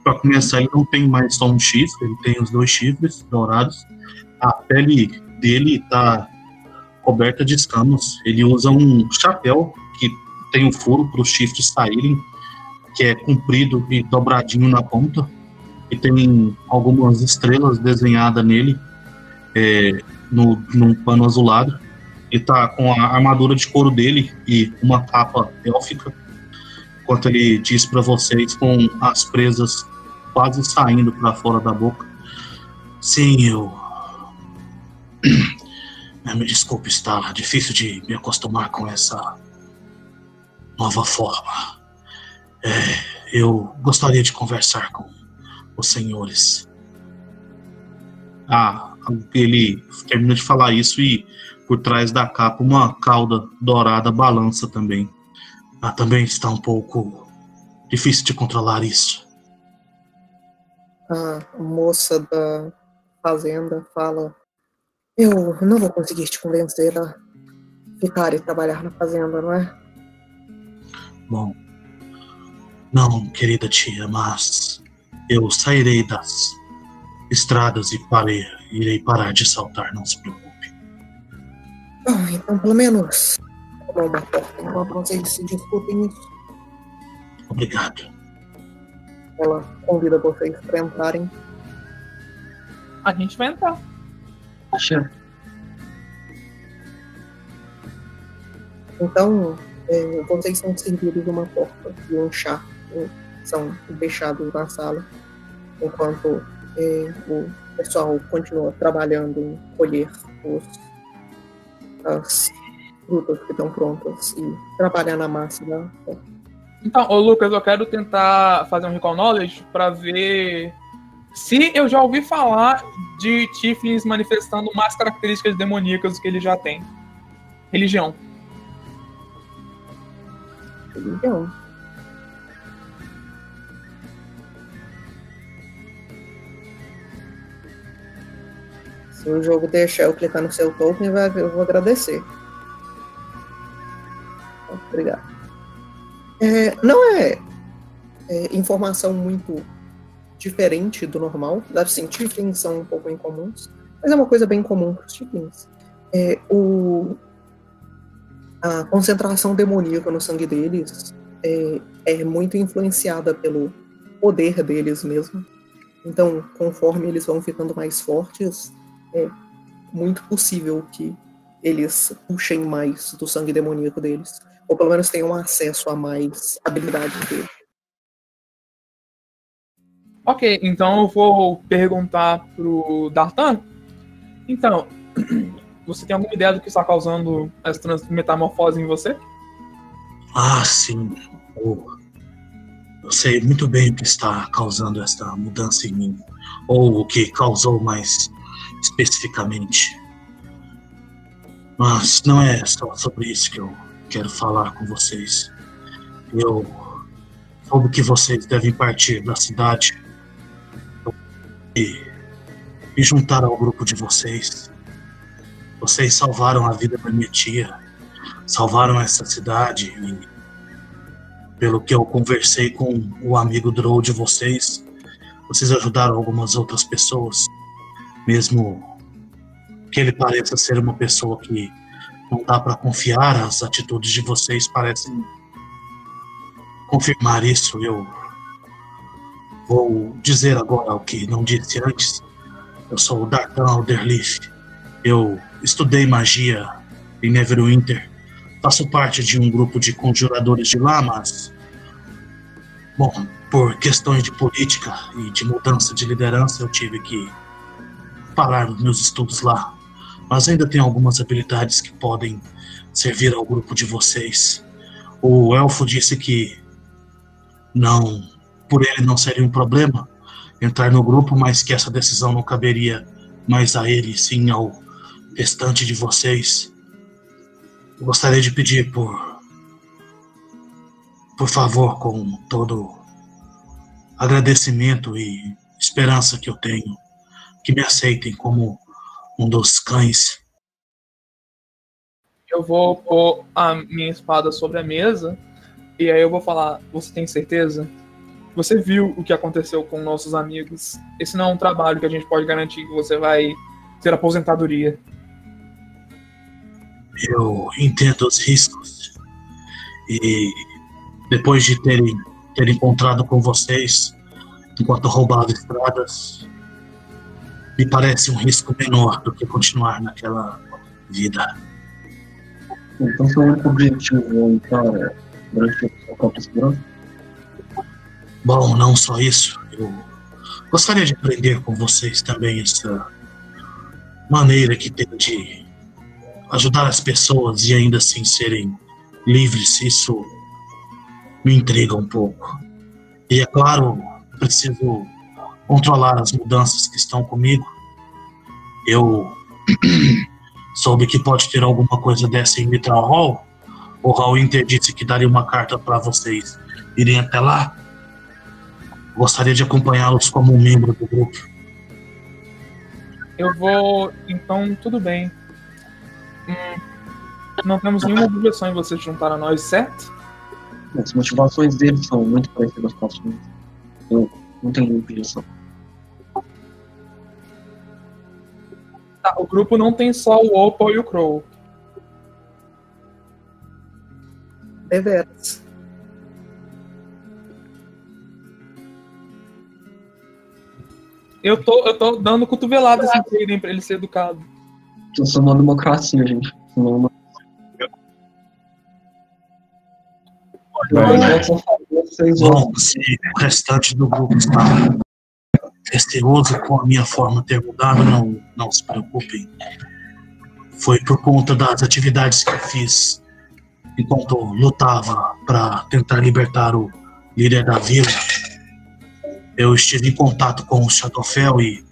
Para começar, ele não tem mais só um chifre, ele tem os dois chifres dourados. A pele dele tá coberta de escamas. Ele usa um chapéu que tem um furo para os chifres saírem, que é comprido e dobradinho na ponta. E tem algumas estrelas desenhadas nele, é, no, num pano azulado. E tá com a armadura de couro dele e uma capa élfica. Enquanto ele diz para vocês, com as presas quase saindo para fora da boca. Sim, eu. Me desculpe, está difícil de me acostumar com essa nova forma. É, eu gostaria de conversar com os senhores. Ah, ele termina de falar isso e por trás da capa uma cauda dourada balança também. Ah, também está um pouco difícil de controlar isso. A moça da fazenda fala: Eu não vou conseguir te convencer a ficar e trabalhar na fazenda, não é? Bom, não, querida tia, mas eu sairei das estradas e parei, irei parar de saltar, não se preocupe. Bom, então pelo menos tomar uma porta enquanto vocês se discutem isso. Obrigado. Ela convida vocês para entrarem. A gente vai entrar. Acha? Então, é, vocês são servidos uma porta e um chá e são deixados na sala, enquanto é, o pessoal continua trabalhando em colher os, as frutas que estão prontas e trabalhar na massa da porta. Então, ô Lucas, eu quero tentar fazer um recall knowledge pra ver se eu já ouvi falar de Tiflins manifestando mais características demoníacas do que ele já tem. Religião. Então, se o jogo deixar eu clicar no seu token, vai- eu vou agradecer. Obrigado. É, não é, é informação muito diferente do normal. Assim, Tiflins são um pouco incomuns, mas é uma coisa bem comum para os Tiflins. É, o, a concentração demoníaca no sangue deles é, é muito influenciada pelo poder deles mesmo. Então, conforme eles vão ficando mais fortes, é muito possível que eles puxem mais do sangue demoníaco deles. Ou pelo menos tenham acesso a mais habilidades deles. Ok, então eu vou perguntar pro Dartan. Então, você tem alguma ideia do que está causando essa trans- metamorfose em você? Ah, sim. O Eu sei muito bem o que está causando esta mudança em mim, ou o que causou mais especificamente. Mas não é só sobre isso que eu quero falar com vocês. Eu soube que vocês devem partir da cidade e me juntar ao grupo de vocês. Vocês salvaram a vida da minha tia, salvaram essa cidade e pelo que eu conversei com o amigo Drow de vocês, vocês ajudaram algumas outras pessoas, mesmo que ele pareça ser uma pessoa que não dá para confiar, as atitudes de vocês parecem confirmar isso. Eu vou dizer agora o que não disse antes. Eu sou o Dartan Alderleaf. Eu estudei magia em Neverwinter. Faço parte de um grupo de conjuradores de lá, mas Bom, por questões de política e de mudança de liderança, eu tive que parar meus estudos lá. Mas ainda tenho algumas habilidades que podem servir ao grupo de vocês. O elfo disse que não, por ele não seria um problema entrar no grupo, mas que essa decisão não caberia mais a ele, sim ao restante de vocês. Eu gostaria de pedir por por favor, com todo agradecimento e esperança que eu tenho, que me aceitem como um dos cães. Eu vou pôr a minha espada sobre a mesa e aí eu vou falar: Você tem certeza? Você viu o que aconteceu com nossos amigos? Esse não é um trabalho que a gente pode garantir que você vai ter aposentadoria. Eu entendo os riscos e depois de terem, ter encontrado com vocês enquanto roubava estradas, me parece um risco menor do que continuar naquela vida. Então, seu único objetivo é para durante a própria segurança? Bom, não só isso. Eu gostaria de aprender com vocês também essa maneira que tem de ajudar as pessoas e ainda assim serem livres. Isso me intriga um pouco. E é claro, preciso controlar as mudanças que estão comigo. Eu soube que pode ter alguma coisa dessa em Mitral Hall. O Raul Inter disse que daria uma carta para vocês irem até lá. Gostaria de acompanhá-los como um membro do grupo. Eu vou. Então, tudo bem. Hum, não temos nenhuma objeção em vocês juntar a nós, certo? As motivações dele são muito parecidas com as minhas. Eu não tenho objeção. Tá, o grupo não tem só o Opal e o Crow. Deveras. Eu tô, eu tô dando cotoveladas em Caden pra ele ser educado. Eu sou uma democracia, gente. Não, não. Bom, se o restante do grupo está receoso com a minha forma ter mudado, não, não se preocupem. Foi por conta das atividades que eu fiz enquanto lutava para tentar libertar o líder da vila. Eu estive em contato com o Shadowfell e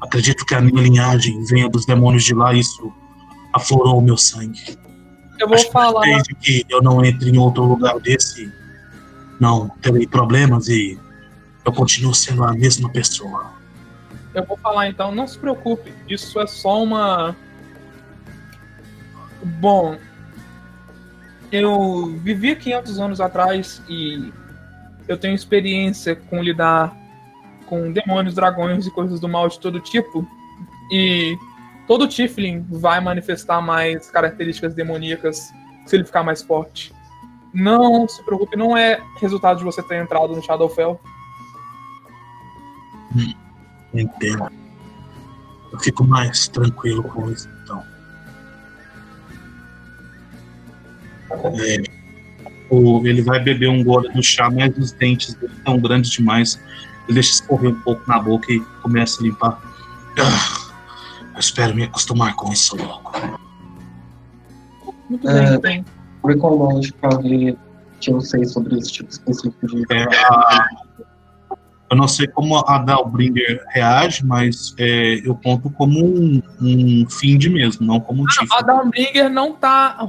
acredito que a minha linhagem venha dos demônios de lá e isso aflorou o meu sangue. Eu vou Acho falar. Desde que eu não entre em outro lugar desse, não terei problemas e eu continuo sendo a mesma pessoa. Eu vou falar então, não se preocupe, isso é só uma. Bom, eu vivi 500 anos atrás e eu tenho experiência com lidar com demônios, dragões e coisas do mal de todo tipo. E todo Tiflin vai manifestar mais características demoníacas se ele ficar mais forte. Não se preocupe, não é resultado de você ter entrado no Shadowfell. Entendo. Eu fico mais tranquilo com isso, então. É, o- ele vai beber um gole do chá, mas os dentes dele estão grandes demais. Ele deixa escorrer um pouco na boca e começa a limpar. Ah, eu espero me acostumar com isso logo. Muito É. bem, então. Recall Knowledge pra ver que eu sei sobre esse tipo específico de. É, a- eu não sei como a Dalbringer reage, mas é, eu conto como um, um find mesmo, não como um A Tiflin. Dawnbringer não tá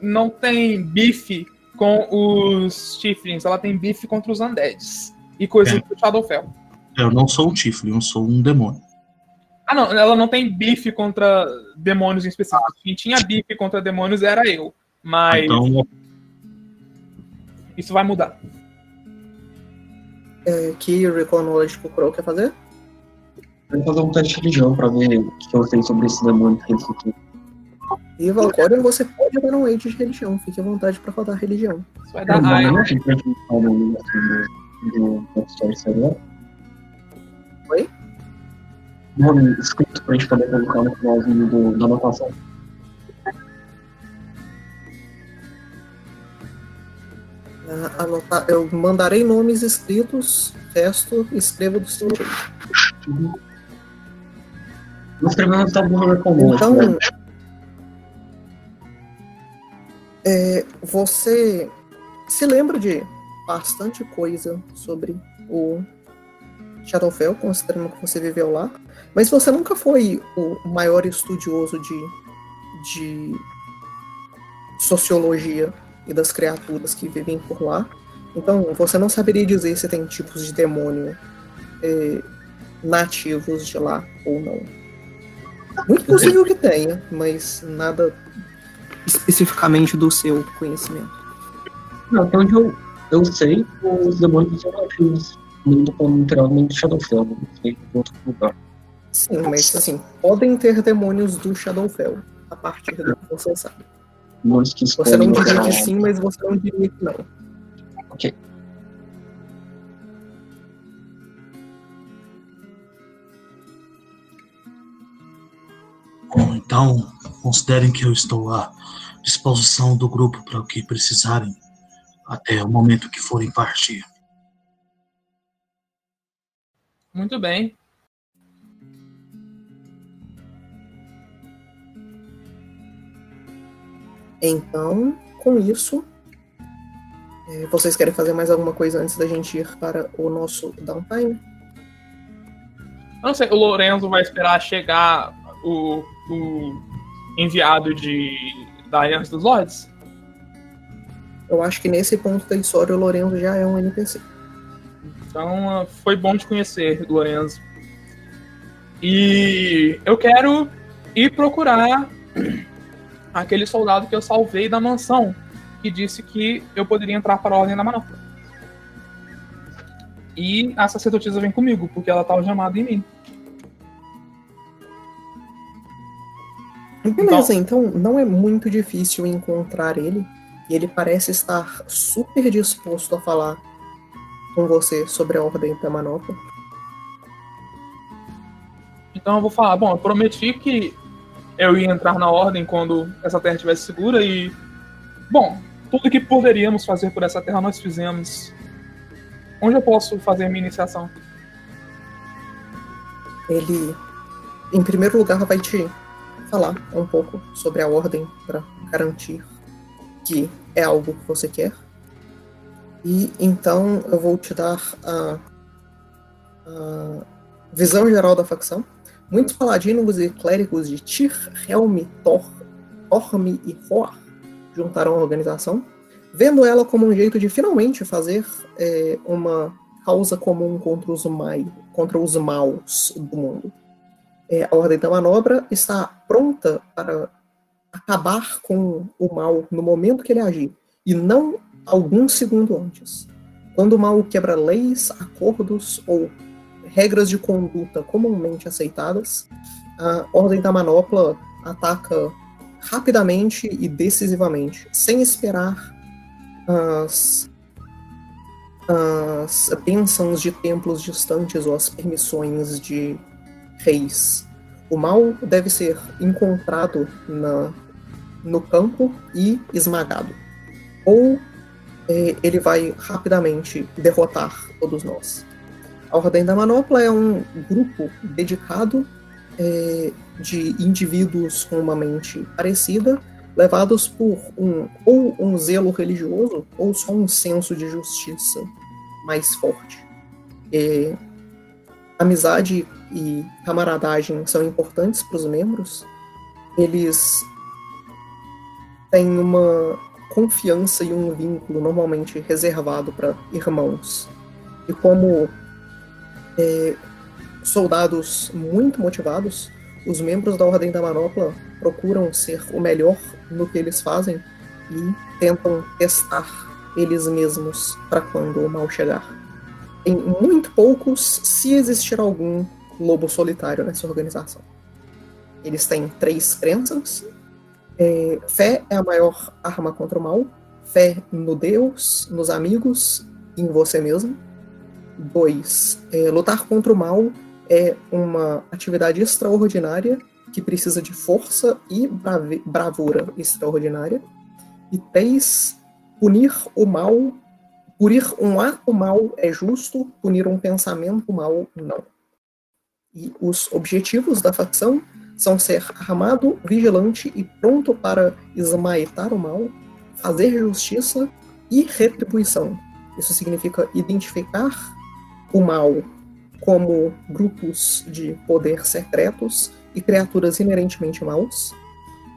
não tem bife com os Tiflins, ela tem bife contra os Undeads. E coisa É. do Shadowfell. Eu não sou um Tiflin, eu sou um demônio. Ah, não, ela não tem bife contra demônios em específico. Quem tinha bife contra demônios era eu. Mas Então, isso vai mudar. É, que Recall Knowledge o Crow quer fazer? Eu vou fazer um teste de religião pra ver o que eu sei sobre esse demônio que citou. E Valcorion, você pode dar um age de religião. Fique à vontade pra rodar religião. Isso vai dar agora. Oi? Nome escrito pra gente poder colocar no finalzinho do, da anotação. Anotar, eu mandarei nomes escritos, resto escreva do seu jeito. Não escreveu no tabuleiro comum. Então, né? é, você se lembra de bastante coisa sobre o Shadowfell, considerando que você viveu lá, mas você nunca foi o maior estudioso de, de sociologia e das criaturas que vivem por lá. Então, você não saberia dizer se tem tipos de demônio é, nativos de lá ou não. Muito possível que tenha, mas nada especificamente do seu conhecimento. Não, até onde eu, eu sei, os demônios são ativos. Nem do plano literal, nem do Shadowfell. Não sei em outro lugar. Sim, mas assim, podem ter demônios do Shadowfell, a partir do que você sabe. Você não diria que usar- sim, mas você não diria que não. Ok. bom, então, considerem que eu estou à disposição do grupo para o que precisarem até o momento que forem partir. Muito bem. Então, com isso, é, vocês querem fazer mais alguma coisa antes da gente ir para o nosso downtime? Eu não sei, o Lorenzo vai esperar chegar o, o enviado de da Aliança dos Lords? Eu acho que nesse ponto da história o Lorenzo já é um NPC. Então foi bom te conhecer, Lorenzo. E eu quero ir procurar aquele soldado que eu salvei da mansão, que disse que eu poderia entrar para a Ordem da Manopla. E a sacerdotisa vem comigo, porque ela tá algemada em mim. Beleza, então não é muito difícil encontrar ele. E ele parece estar super disposto a falar com você sobre a Ordem da Manopla. Então eu vou falar, bom, eu prometi que eu ia entrar na ordem quando essa terra estivesse segura e. Bom, tudo que poderíamos fazer por essa terra nós fizemos. Onde eu posso fazer minha iniciação? Ele, em primeiro lugar, vai te falar um pouco sobre a Ordem para garantir que é algo que você quer. E então eu vou te dar a, a visão geral da facção. Muitos paladinos e clérigos de Tyr, Helm, Thor, Orm e Roar juntaram a organização, vendo ela como um jeito de finalmente fazer é, uma causa comum contra os, mai, contra os maus do mundo. É, a Ordem da Manobra está pronta para acabar com o mal no momento que ele agir, e não algum segundo antes. Quando o mal quebra leis, acordos ou regras de conduta comumente aceitadas, a Ordem da Manopla ataca rapidamente e decisivamente, sem esperar as, as bênçãos de templos distantes ou as permissões de reis. O mal deve ser encontrado na, no campo e esmagado. Ou é, ele vai rapidamente derrotar todos nós. A Ordem da Manopla é um grupo dedicado é, de indivíduos com uma mente parecida levados por um ou um zelo religioso ou só um senso de justiça mais forte. É, amizade e camaradagem são importantes para os membros. Eles têm uma confiança e um vínculo normalmente reservado para irmãos. E como é, soldados muito motivados, os membros da Ordem da Manopla procuram ser o melhor no que eles fazem e tentam testar eles mesmos para quando o mal chegar. Em muito poucos, se existir algum lobo solitário nessa organização. Eles têm três crenças. É, fé é a maior arma contra o mal. Fé no Deus, nos amigos em você mesmo. Dois, é, lutar contra o mal é uma atividade extraordinária que precisa de força e bravura extraordinária. E três, punir o mal. Punir um ato mal é justo, punir um pensamento mal não. E os objetivos da facção são ser armado, vigilante e pronto para esmaitar o mal, fazer justiça e retribuição. Isso significa identificar o mal como grupos de poder secretos e criaturas inerentemente maus,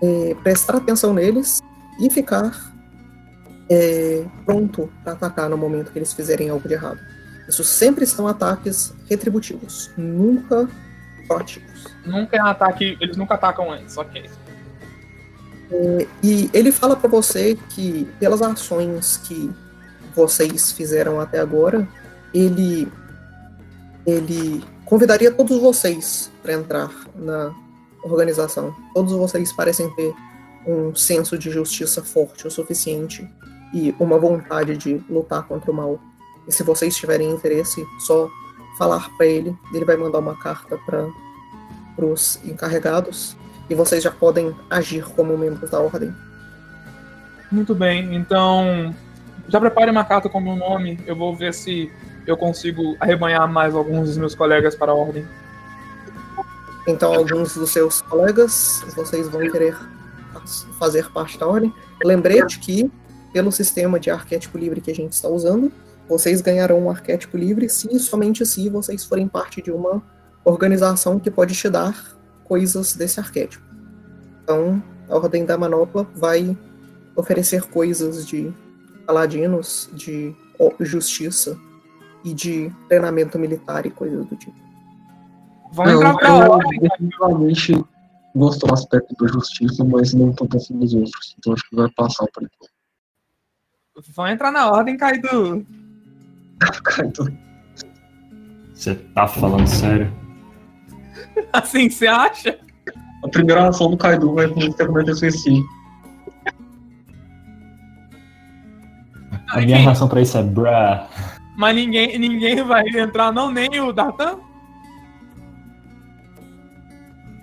é, prestar atenção neles e ficar é, pronto para atacar no momento que eles fizerem algo de errado. Isso sempre são ataques retributivos, nunca proativos. Nunca é um ataque, eles nunca atacam antes, ok. É, e ele fala para você que pelas ações que vocês fizeram até agora, ele ele convidaria todos vocês para entrar na organização. Todos vocês parecem ter um senso de justiça forte o suficiente e uma vontade de lutar contra o mal. E se vocês tiverem interesse, só falar para ele, ele vai mandar uma carta para os encarregados e vocês já podem agir como membros da ordem. Muito bem, então já prepare uma carta com o meu nome. Eu vou ver se eu consigo arrebanhar mais alguns dos meus colegas para a ordem. Então, alguns dos seus colegas, vocês vão querer fazer parte da ordem. Lembrete que, pelo sistema de arquétipo livre que a gente está usando, vocês ganharão um arquétipo livre se e somente se vocês forem parte de uma organização que pode te dar coisas desse arquétipo. Então, a Ordem da Manopla vai oferecer coisas de paladinos, de justiça, e de treinamento militar e coisas do tipo. Vão entrar pra eu, ordem. Eu definitivamente gosto do aspecto da justiça, mas não tô pensando nos outros. Então acho que vai passar por enquanto. Vão entrar na ordem, Kaido. Kaido. Você tá falando sério? Assim, você acha? A primeira ação do Kaido vai ser como eu esqueci. A minha reação pra isso é bruh. Mas ninguém, ninguém vai entrar, não, nem o Dartan?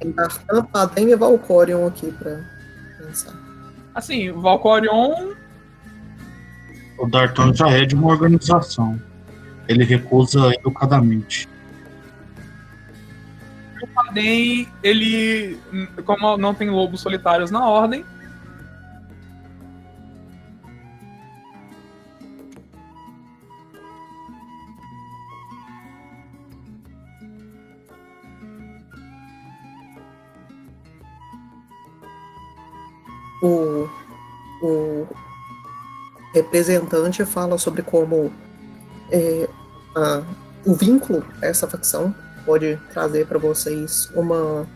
Tem Dartan, Padem e Valcorion aqui pra pensar. Assim, o Valcorion. O Dartan já é de uma organização. Ele recusa educadamente. O Padem, ele. Como não tem lobos solitários na ordem, o, o representante fala sobre como é, a, o vínculo a essa facção pode trazer para vocês uma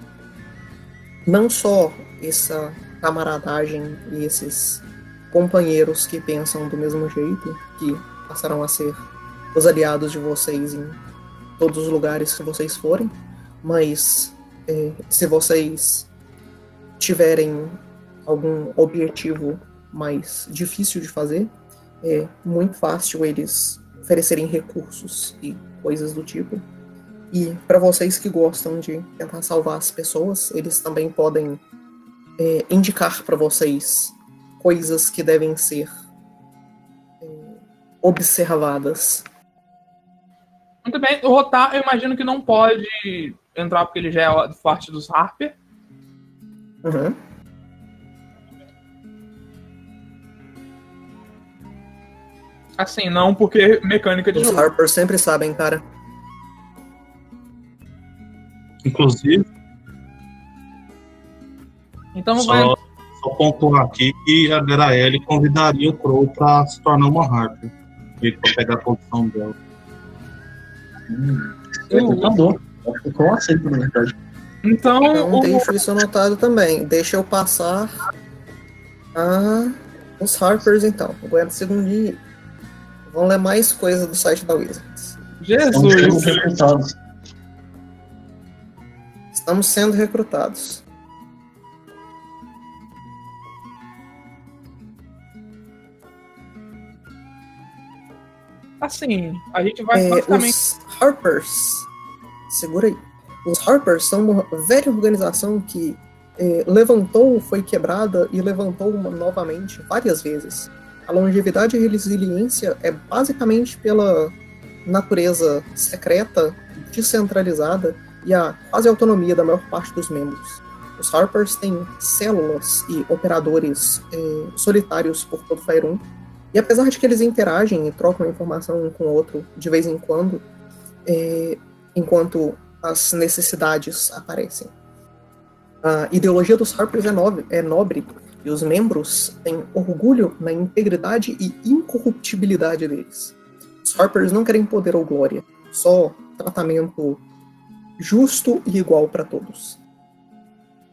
não só essa camaradagem e esses companheiros que pensam do mesmo jeito, que passarão a ser os aliados de vocês em todos os lugares que vocês forem, mas é, se vocês tiverem algum objetivo mais difícil de fazer, é muito fácil eles oferecerem recursos e coisas do tipo. E para vocês que gostam de tentar salvar as pessoas, eles também podem é, indicar para vocês coisas que devem ser é, observadas. Muito bem, o Rotar eu imagino que não pode entrar porque ele já é parte dos Harper. Uhum. Assim, não porque mecânica de Os jogo. Harpers sempre sabem, cara. Inclusive, Então vai. só, só pontuar aqui que a Graeli convidaria o Crow pra se tornar uma Harper. Ele pra pegar a posição dela. É tentador. Acho que eu aceito, na verdade. Então, Então o- deixo isso anotado também. Deixa eu passar a os Harpers então. Aguenta um segundinho. Vamos ler mais coisas do site da Wizards. Estamos sendo Jesus. recrutados. Estamos sendo recrutados. Assim, a gente vai É, basicamente. os Harpers. Segura aí. Os Harpers são uma velha organização que é, levantou, foi quebrada e levantou novamente várias vezes. A longevidade e resiliência é basicamente pela natureza secreta, descentralizada e a quase autonomia da maior parte dos membros. Os Harpers têm células e operadores é, solitários por todo Faerun, e apesar de que eles interagem e trocam informação um com o outro de vez em quando, é, enquanto as necessidades aparecem. A ideologia dos Harpers é é nobre e os membros têm orgulho na integridade e incorruptibilidade deles. Os Harpers não querem poder ou glória, só tratamento justo e igual para todos.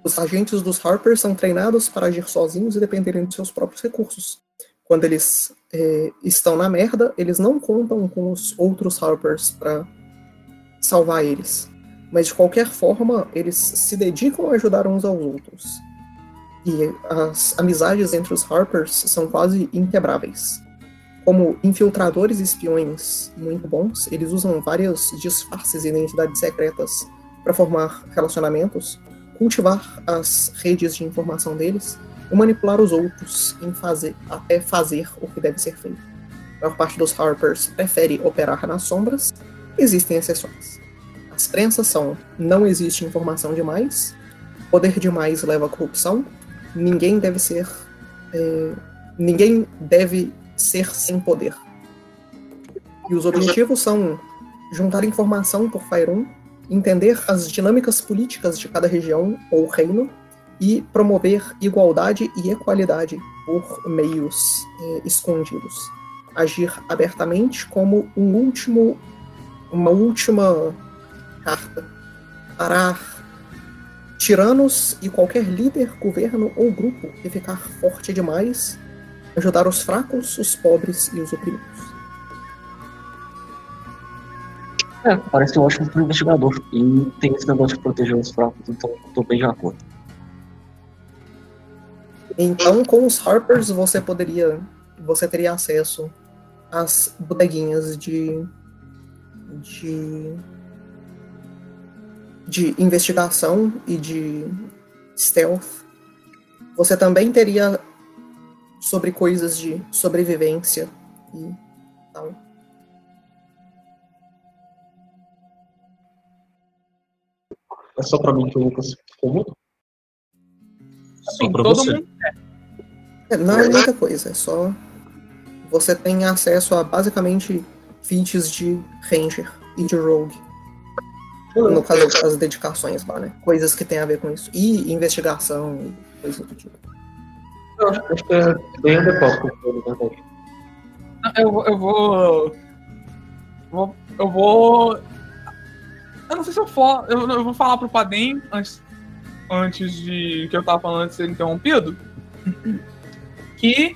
Os agentes dos Harpers são treinados para agir sozinhos e dependerem de seus próprios recursos. Quando eles é, estão na merda, eles não contam com os outros Harpers para salvar eles. Mas de qualquer forma, eles se dedicam a ajudar uns aos outros. E as amizades entre os Harpers são quase inquebráveis. Como infiltradores e espiões muito bons, eles usam vários disfarces e identidades secretas para formar relacionamentos, cultivar as redes de informação deles e manipular os outros em fazer, até fazer o que deve ser feito. A maior parte dos Harpers prefere operar nas sombras, existem exceções. As crenças são: não existe informação demais, poder demais leva à corrupção, ninguém deve ser. é, ninguém deve ser sem poder. E os objetivos são juntar informação por Faerun, entender as dinâmicas políticas de cada região ou reino e promover igualdade e equalidade por meios é, escondidos. Agir abertamente como um último, uma última carta. Parar tiranos e qualquer líder, governo ou grupo que ficar forte demais. Ajudar os fracos, os pobres e os oprimidos. É, parece ótimo pro investigador. E tem esse negócio de proteger os fracos, então eu tô bem de acordo. Então, com os Harpers, você poderia. Você teria acesso às bodeguinhas de. de. De investigação e de stealth. Você também teria sobre coisas de sobrevivência e tal. É só pra mim que o Lucas ficou mudo? Só assim, pra todo você. mundo. É, não é muita coisa, é só. Você tem acesso a basicamente feats de Ranger e de Rogue. No caso, as dedicações lá, né? Coisas que tem a ver com isso. E investigação e coisas do tipo. Eu acho que é bem adequado verdade. Eu, vou- eu vou. vou- Eu vou. Eu não sei se eu for. Eu, eu vou falar pro Padem antes, antes de que eu tava falando antes de ser interrompido. Que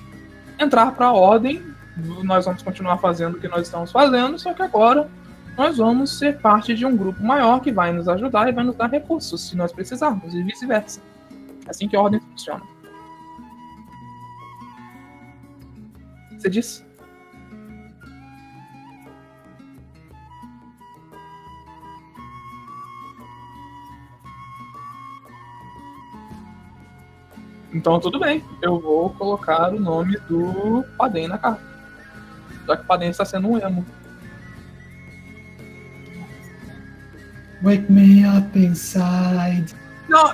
entrar pra ordem, nós vamos continuar fazendo o que nós estamos fazendo, só que agora nós vamos ser parte de um grupo maior que vai nos ajudar e vai nos dar recursos se nós precisarmos, e vice-versa. É assim que a ordem funciona. Você disse? Então tudo bem, eu vou colocar o nome do Padem na carta. Já que o Padem está sendo um emo. Wake me up inside. Não,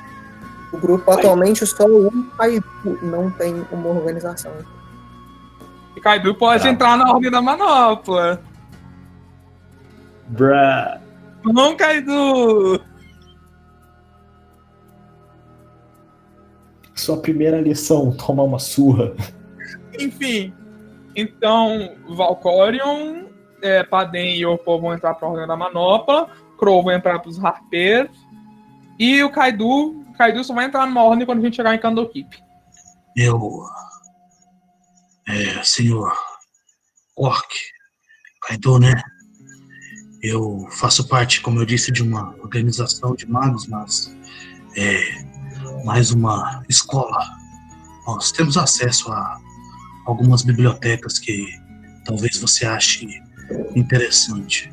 O grupo atualmente só um Paibu não tem uma organização. E Kaido pode Tá. entrar na ordem da manopla. Bruh. Não, Kaido! Sua primeira lição, tomar uma surra. Enfim. Então, Valcorion, é, Paden e Oppo vão entrar pra ordem da manopla. Crow vai entrar pros Harper. E o Kaido. Kaido só vai entrar numa ordem quando a gente chegar em Candlekeep. Eu. É, senhor. Orc. Kaido, né? Eu faço parte, como eu disse, de uma organização de magos, mas. É. Mais uma escola. Nós temos acesso a algumas bibliotecas que talvez você ache interessante.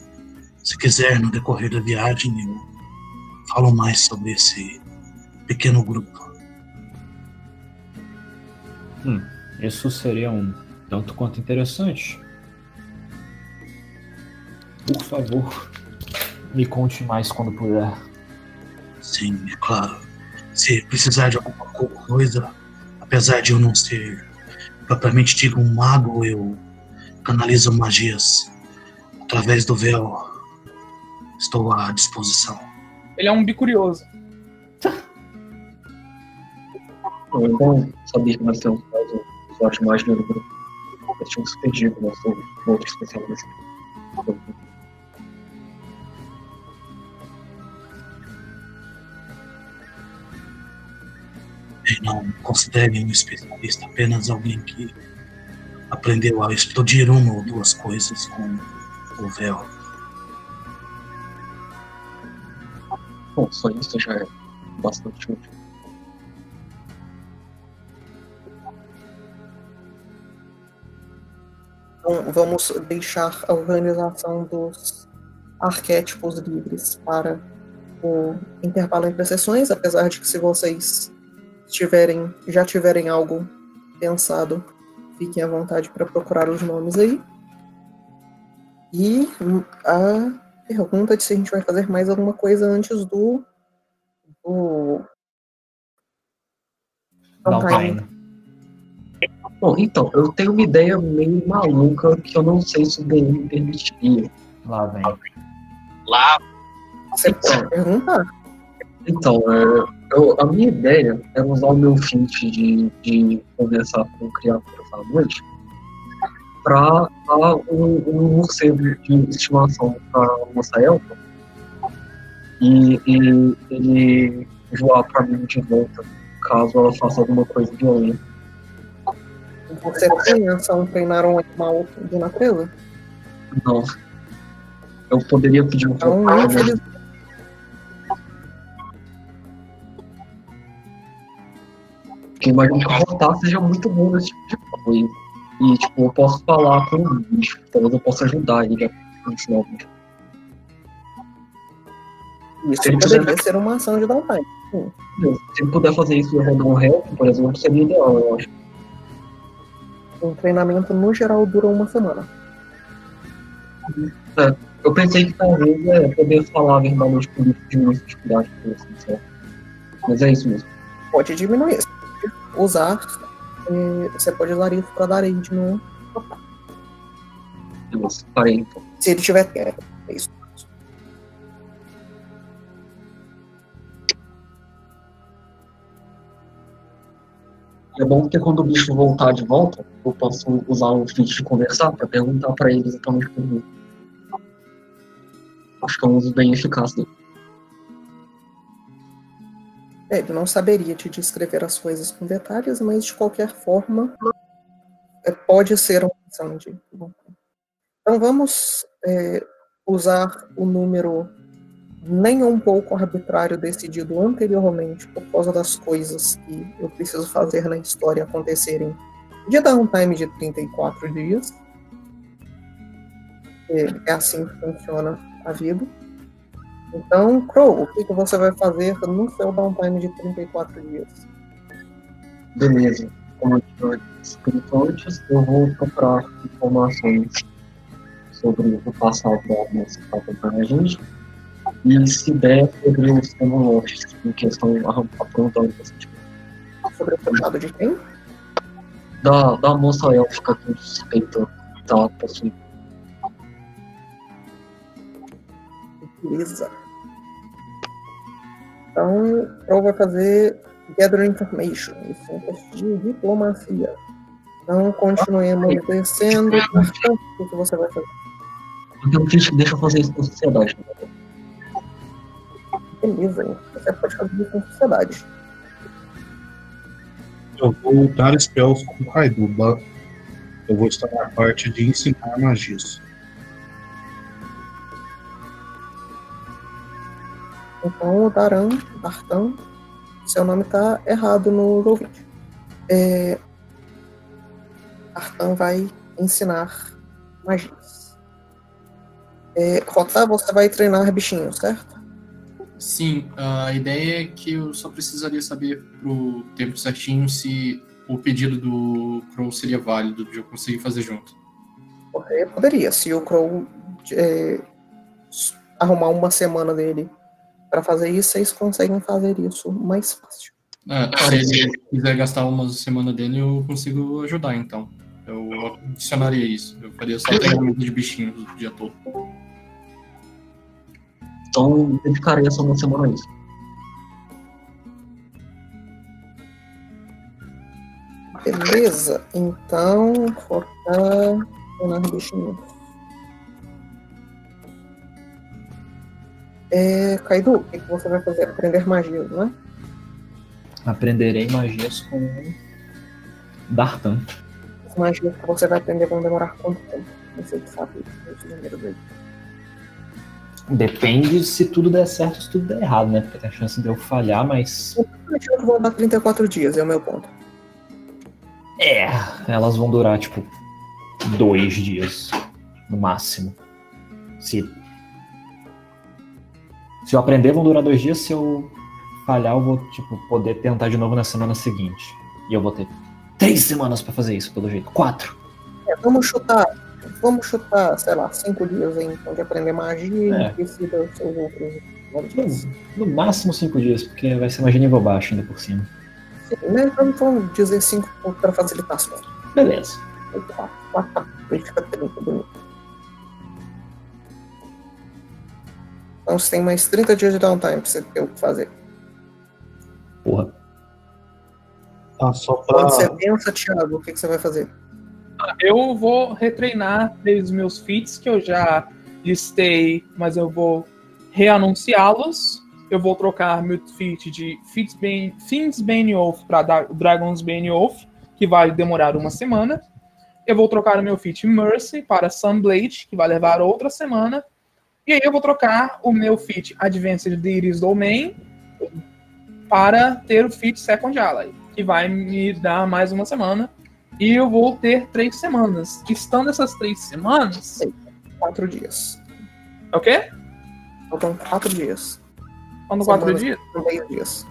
Se quiser, no decorrer da viagem, eu falo mais sobre esse pequeno grupo. Isso seria um tanto quanto interessante. Por favor, me conte mais quando puder. Sim, é claro. Se precisar de alguma co- coisa, apesar de eu não ser propriamente dito um mago, eu canalizo magias através do véu. Estou à disposição. Ele é um bicurioso. É bom saber que nós temos mais um episódio mais do grupo. Nós tínhamos perdido nosso outro especialista. E não considere um especialista apenas alguém que aprendeu a explodir uma ou duas coisas com o véu. Bom, só isso já é bastante útil. Então, vamos deixar a organização dos arquétipos livres para o intervalo entre sessões, apesar de que se vocês tiverem, já tiverem algo pensado, fiquem à vontade para procurar os nomes aí. E a pergunta de se a gente vai fazer mais alguma coisa antes do. do. Bom, então, eu tenho uma ideia meio maluca que eu não sei se o DM permitiria. Lá vem. Você pode perguntar. Então, é, eu- a minha ideia é usar o meu feat de, de conversar com criaturas à noite para dar um, um morcego de estimação para nossa elfa e, e ele voar para mim de volta caso ela faça alguma coisa violenta. Você tem ação treinar um animal de natureza? Não. Eu poderia pedir um Então, pouco. infeliz- Porque imagino que rotar seja muito bom nesse tipo de coisa. E, tipo, eu posso falar com o bicho, talvez eu possa ajudar ele a ensinar o bicho. Isso Se poderia ser uma ação de downtime. Se ele puder fazer isso e rodar um help, por exemplo, seria ideal, eu acho. Um treinamento, no geral, dura uma semana. Eu pensei que talvez é poder falar verbalmente com o bicho dificuldade por assim, certo? Mas é isso mesmo. Pode diminuir. Usar. Eh, você pode usar isso para dar aid no. Parei então. Se ele tiver. É, é isso. É bom porque quando o bicho voltar de volta, eu posso usar um feat de conversar para perguntar para ele exatamente como. Acho que é um uso bem eficaz dele. É, ele não saberia te descrever as coisas com detalhes, mas de qualquer forma é, pode ser uma ação de. Então vamos é, usar o número nem um pouco arbitrário decidido anteriormente por causa das coisas que eu preciso fazer na história acontecerem de dar um time de 34 dias. É, é assim que funciona a vida. Então, Crow, o que, que você vai fazer no seu downtime de 34 dias? Beleza. Como eu escrito antes, eu vou procurar informações sobre o passado da está acompanhando a gente. E se der, sobre os termológicos em questão aprontando esse tipo. Sobre o fechado de quem? da, da moça élfica que eu suspeito tá possuindo. Beleza. Então, Crow vai fazer Gather Information. Isso é um teste de diplomacia. Então, continuemos descendo. O que você vai fazer? Então, deixa eu fazer isso com a sociedade. Beleza, hein? Você pode fazer isso com sociedade. Eu vou dar spells com o Kaido. ba- Eu vou estar na parte de ensinar magias. Então, o Daran, Dartan, seu nome tá errado no roll É... Dartan vai ensinar magias. É, Rotá, você vai treinar bichinhos, certo? Sim, a ideia é que eu só precisaria saber pro tempo certinho se o pedido do Crow seria válido de eu conseguir fazer junto. Poderia, se o Crow é, arrumar uma semana dele para fazer isso, vocês conseguem fazer isso mais fácil. É, se ele quiser gastar uma semana dele, eu consigo ajudar, então. Eu adicionaria isso. Eu faria só treinamento de bichinhos o dia todo. Então, dedicarei essa uma semana a isso. Beleza, então, Rotá, treinar bichinhos. É, Kaido, o que, você vai fazer? Aprender magia, não é? Aprenderei magias com Dartan. As magias que você vai aprender vão demorar quanto tempo? Não sei se sabe aí. Depende se tudo der certo ou se tudo der errado, né? Porque tem a chance de eu falhar, mas. Eu vou dar 34 dias, é o meu ponto. É, elas vão durar, tipo, dois dias, no máximo. Se. Se eu aprender, vão durar dois dias. Se eu falhar, eu vou, tipo, poder tentar de novo na semana seguinte. E eu vou ter três semanas pra fazer isso, pelo jeito. Quatro. É, vamos chutar. Vamos chutar, sei lá, cinco dias aí, então, de aprender magia É. e decida os outros dias. No máximo cinco dias, porque vai ser magia nível baixo ainda por cima. Sim, né? Então vamos dizer cinco para facilitar as coisas. Beleza. Quatro, quatro, fica 30, bonito. Então você tem mais 30 dias de downtime pra você ter o que fazer. Porra. Tá, só Quando você pra. pensa, Thiago, o que, que você vai fazer? Eu vou retreinar três meus feats que eu já listei, mas eu vou reanunciá-los. Eu vou trocar meu feat de Bane Oath para Dragon's Bane Oath, que vai demorar uma semana. Eu vou trocar o meu feat Mercy para Sunblade, que vai levar outra semana. E aí eu vou trocar o meu feat Advanced Deities Domain para ter o feat Second Ally, que vai me dar mais uma semana. E eu vou ter três semanas. Estando essas três semanas. Quatro dias. É o quê? Faltam quatro dias. Faltam quatro dias? Meio dias.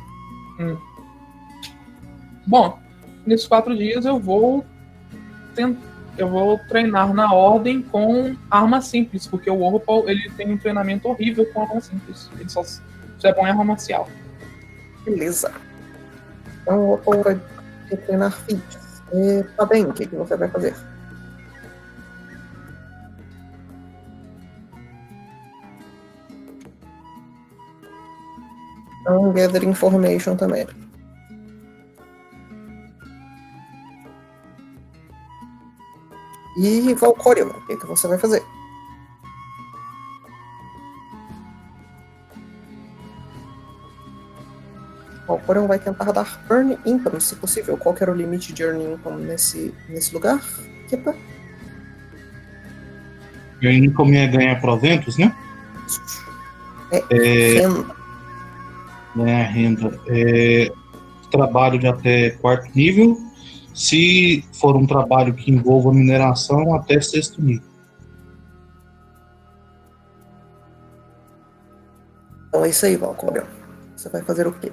Bom, nesses quatro dias eu vou tent... eu vou treinar na ordem com arma simples, porque o Orpal ele tem um treinamento horrível com arma simples. Ele só, só é bom em arma marcial. Beleza. Então o Opal vai treinar feats. Tá bem, o que, que você vai fazer? Então, gather information também. E Valcorion, o que, que você vai fazer? Valcorion vai tentar dar Earn Income, se possível. Qual que era o limite de Earn Income nesse, nesse lugar? Kepa? Ganhar como é ganhar proventos, né? É, renda. Ganhar renda. É, trabalho de até quarto nível. Se for um trabalho que envolva mineração, até sexto nível. Então é isso aí, Valcorion. Você vai fazer o quê?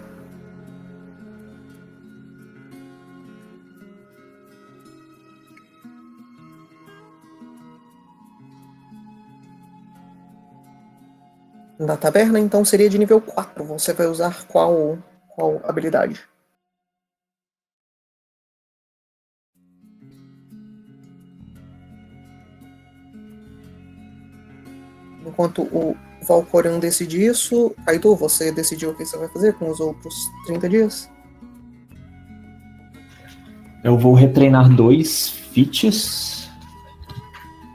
Da taberna, então seria de nível 4. Você vai usar qual, qual habilidade? Enquanto o Valcorion decide isso, Kaido, você decidiu o que você vai fazer com os outros 30 dias? Eu vou retreinar dois fits.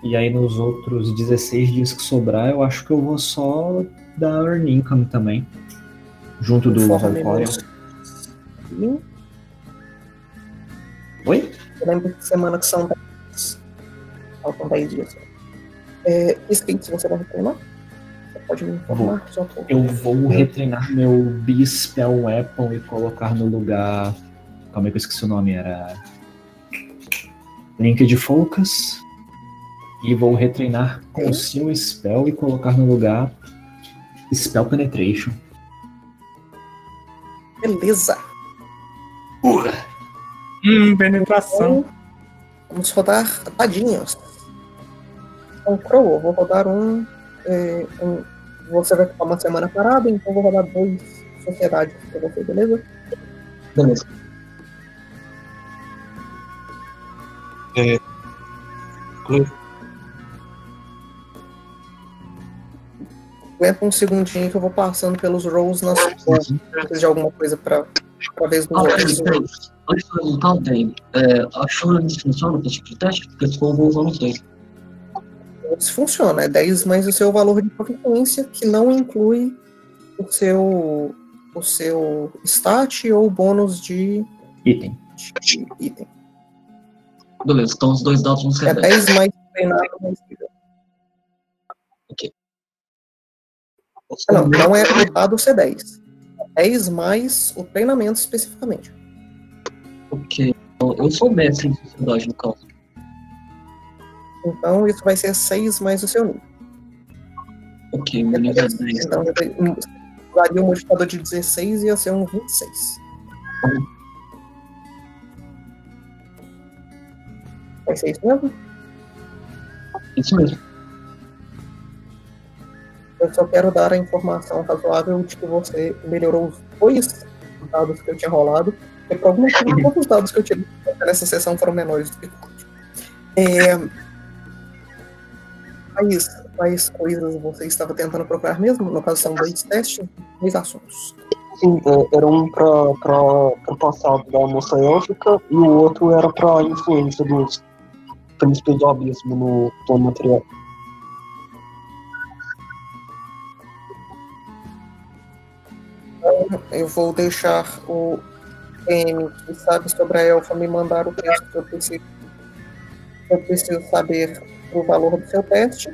E aí nos outros 16 dias que sobrar, eu acho que eu vou só dar Earn Income também. Junto do Valcorion. Sim. Oi? Eu lembro que semana que são 10. Faltam 10 dias. É, skills você vai retreinar? Você pode me informar? Só por- Eu vou retreinar meu B-Spell Weapon e colocar no lugar. Calma aí que eu esqueci o nome, era. Link de Focus. E vou retreinar Conceal Spell e colocar no lugar Spell Penetration. Beleza. Hum, penetração. Então, vamos rodar tadinhos um Crow, vou rodar um, é, um, Você vai ficar uma semana parada, então vou rodar dois sociedades pra você, beleza? Beleza. É. Aguenta um segundinho que eu vou passando pelos rolls nas uhum. coisas de alguma coisa pra, pra ver ah, antes, antes de perguntar, tem. é, a chora de funciona pra tipo de teste? Porque se for, eu vou usar no 6 isso funciona, é 10 mais o seu valor de influência, que não inclui o seu, o seu stat ou bônus de item. De item. Beleza, então os dois dados vão ser é 10. 10 mais treinado mais Ok. Não, não é o dado C10. 10 mais o treinamento especificamente. Ok. Então eu sou mestre em sociedade, no caso. Então isso vai ser 6 mais o seu nível. Ok, meu nível é 10. Então usaria o modificador de 16 e ia ser um 26. Vai ser isso mesmo? Isso mesmo. Eu só quero dar a informação razoável de que você melhorou os dois dados que eu tinha rolado. Porque por algum motivo todos os dados que eu tirei nessa sessão foram menores do que quatro. É... Quais, quais coisas você estava tentando procurar mesmo? No caso, são dois testes, dois assuntos. Sim, é, era um pra, pro passado da moça élfica e o outro era pra influência dos príncipes do abismo no plano material. Eu vou deixar o PM que sabe sobre a elfa me mandar o texto que eu preciso. Eu preciso saber o valor do seu teste.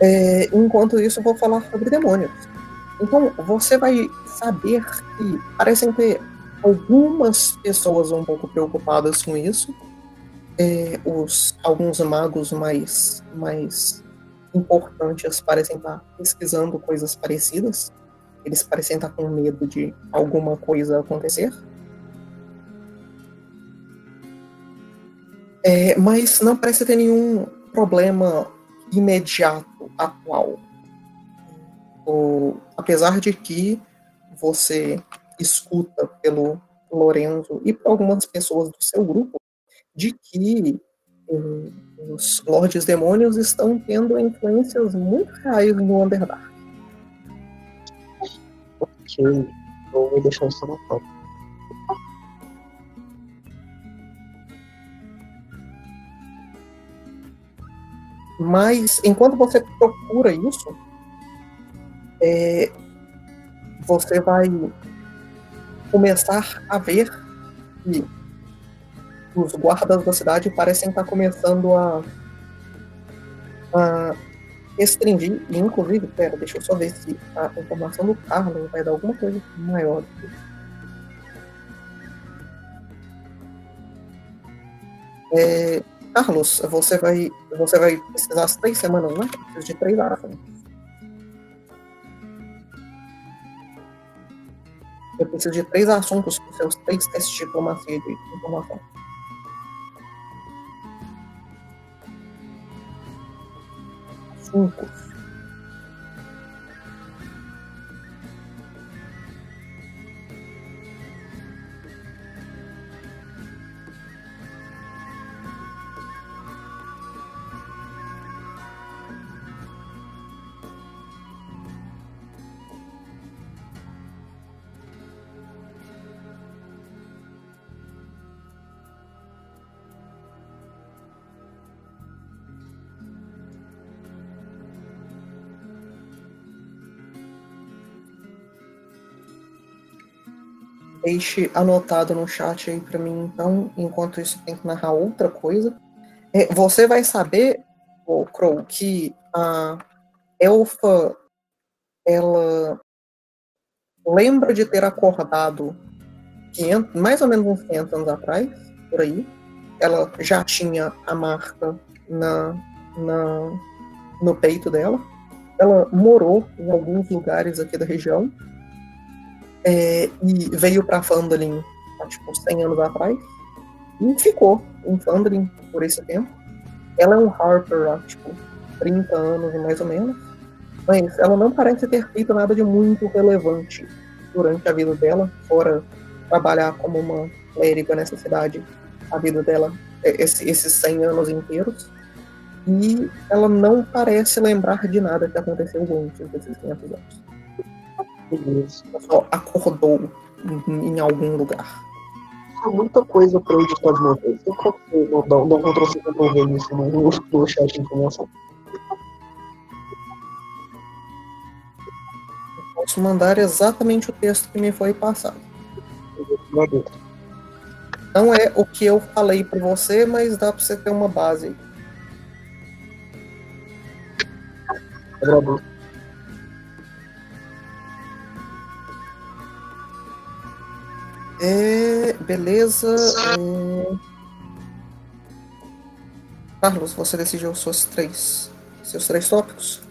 É, enquanto isso, vou falar sobre demônios. Então, você vai saber que parecem ter algumas pessoas um pouco preocupadas com isso. É, os, alguns magos mais, mais importantes parecem estar pesquisando coisas parecidas. Eles parecem estar com medo de alguma coisa acontecer. É, mas não parece ter nenhum problema imediato, atual. O, apesar de que você escuta pelo Lorenzo e por algumas pessoas do seu grupo de que eh, os Lordes Demônios estão tendo influências muito reais no Underdark. Ok, vou deixar isso anotado. Mas enquanto você procura isso, é, você vai começar a ver que os guardas da cidade parecem estar começando a, a restringir, e inclusive, pera, deixa eu só ver se a informação do Carlos vai dar alguma coisa maior. É, Carlos, você vai, você vai precisar as três semanas, né? Precisa de três ações. Eu preciso de três assuntos com seus três testes de diplomacia de informação. Cinco. Deixe anotado no chat aí para mim, então, enquanto isso tem que narrar outra coisa. É, você vai saber, o Crow, que a elfa ela lembra de ter acordado 500, mais ou menos uns 500 anos atrás, por aí. Ela já tinha a marca na, na, no peito dela. Ela morou em alguns lugares aqui da região. É, e veio para Fandolin há tipo 100 anos atrás. E ficou em Fandolin por esse tempo. Ela é um Harper há tipo 30 anos mais ou menos. Mas ela não parece ter feito nada de muito relevante durante a vida dela, fora trabalhar como uma clériga nessa cidade, a vida dela, é, esse, esses 100 anos inteiros. E ela não parece lembrar de nada que aconteceu antes desses 500 anos. Só acordou em, em algum lugar. Há muita coisa para eu editar de uma vez. Eu não, não, não controle pra ver isso no, no chat de informação. Posso mandar exatamente o texto que me foi passado. Não é o que eu falei para você, mas dá para você ter uma base. Agradeço. É, beleza. É... Carlos, você decidiu suas três, seus três tópicos?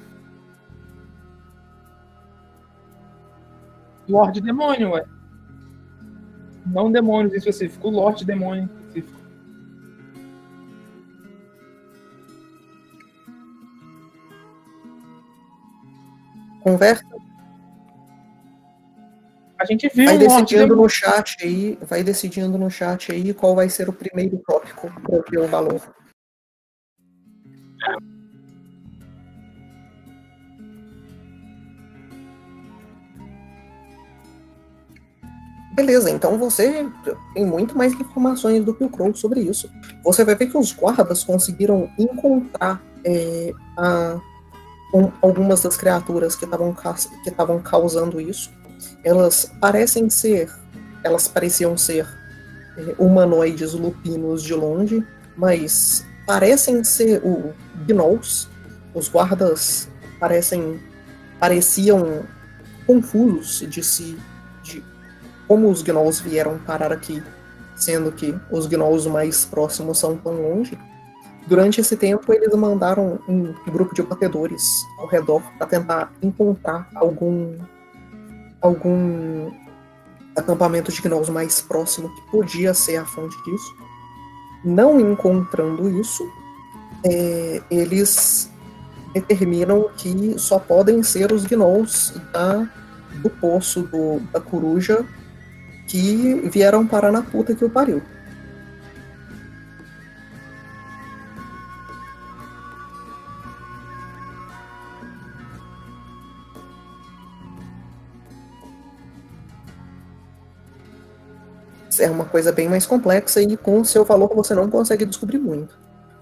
Lorde Demônio, ué. Não demônios em específico, Lorde Demônio em específico. Conversa. A gente viu Vai decidindo no chat aí, vai decidindo no chat aí qual vai ser o primeiro tópico para ver o valor. Beleza, então você tem muito mais informações do que o Crow sobre isso. Você vai ver que os guardas conseguiram encontrar é, a- um- algumas das criaturas que que estavam causando isso. Elas parecem ser, elas pareciam ser é, humanoides lupinos de longe, mas parecem ser o gnolls. Os guardas parecem pareciam confusos de se de como os gnolls vieram parar aqui, sendo que os gnolls mais próximos são tão longe. Durante esse tempo, eles mandaram um grupo de batedores ao redor para tentar encontrar algum algum acampamento de gnolls mais próximo que podia ser a fonte disso. Não encontrando isso, é, eles determinam que só podem ser os gnolls da, do poço do, da coruja que vieram parar na puta que o pariu. É uma coisa bem mais complexa e com o seu valor você não consegue descobrir muito.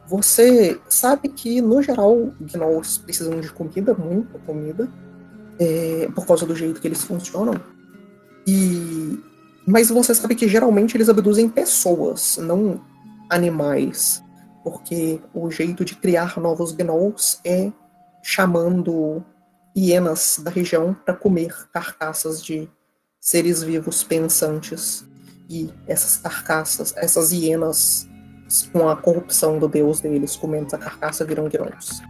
Você sabe que, no geral, gnolls precisam de comida, muita comida, é, por causa do jeito que eles funcionam. E mas você sabe que geralmente eles abduzem pessoas, não animais, porque o jeito de criar novos gnolls é chamando hienas da região para comer carcaças de seres vivos pensantes. E essas carcaças, essas hienas, com a corrupção do deus deles, comendo essa carcaça, viram gnolls.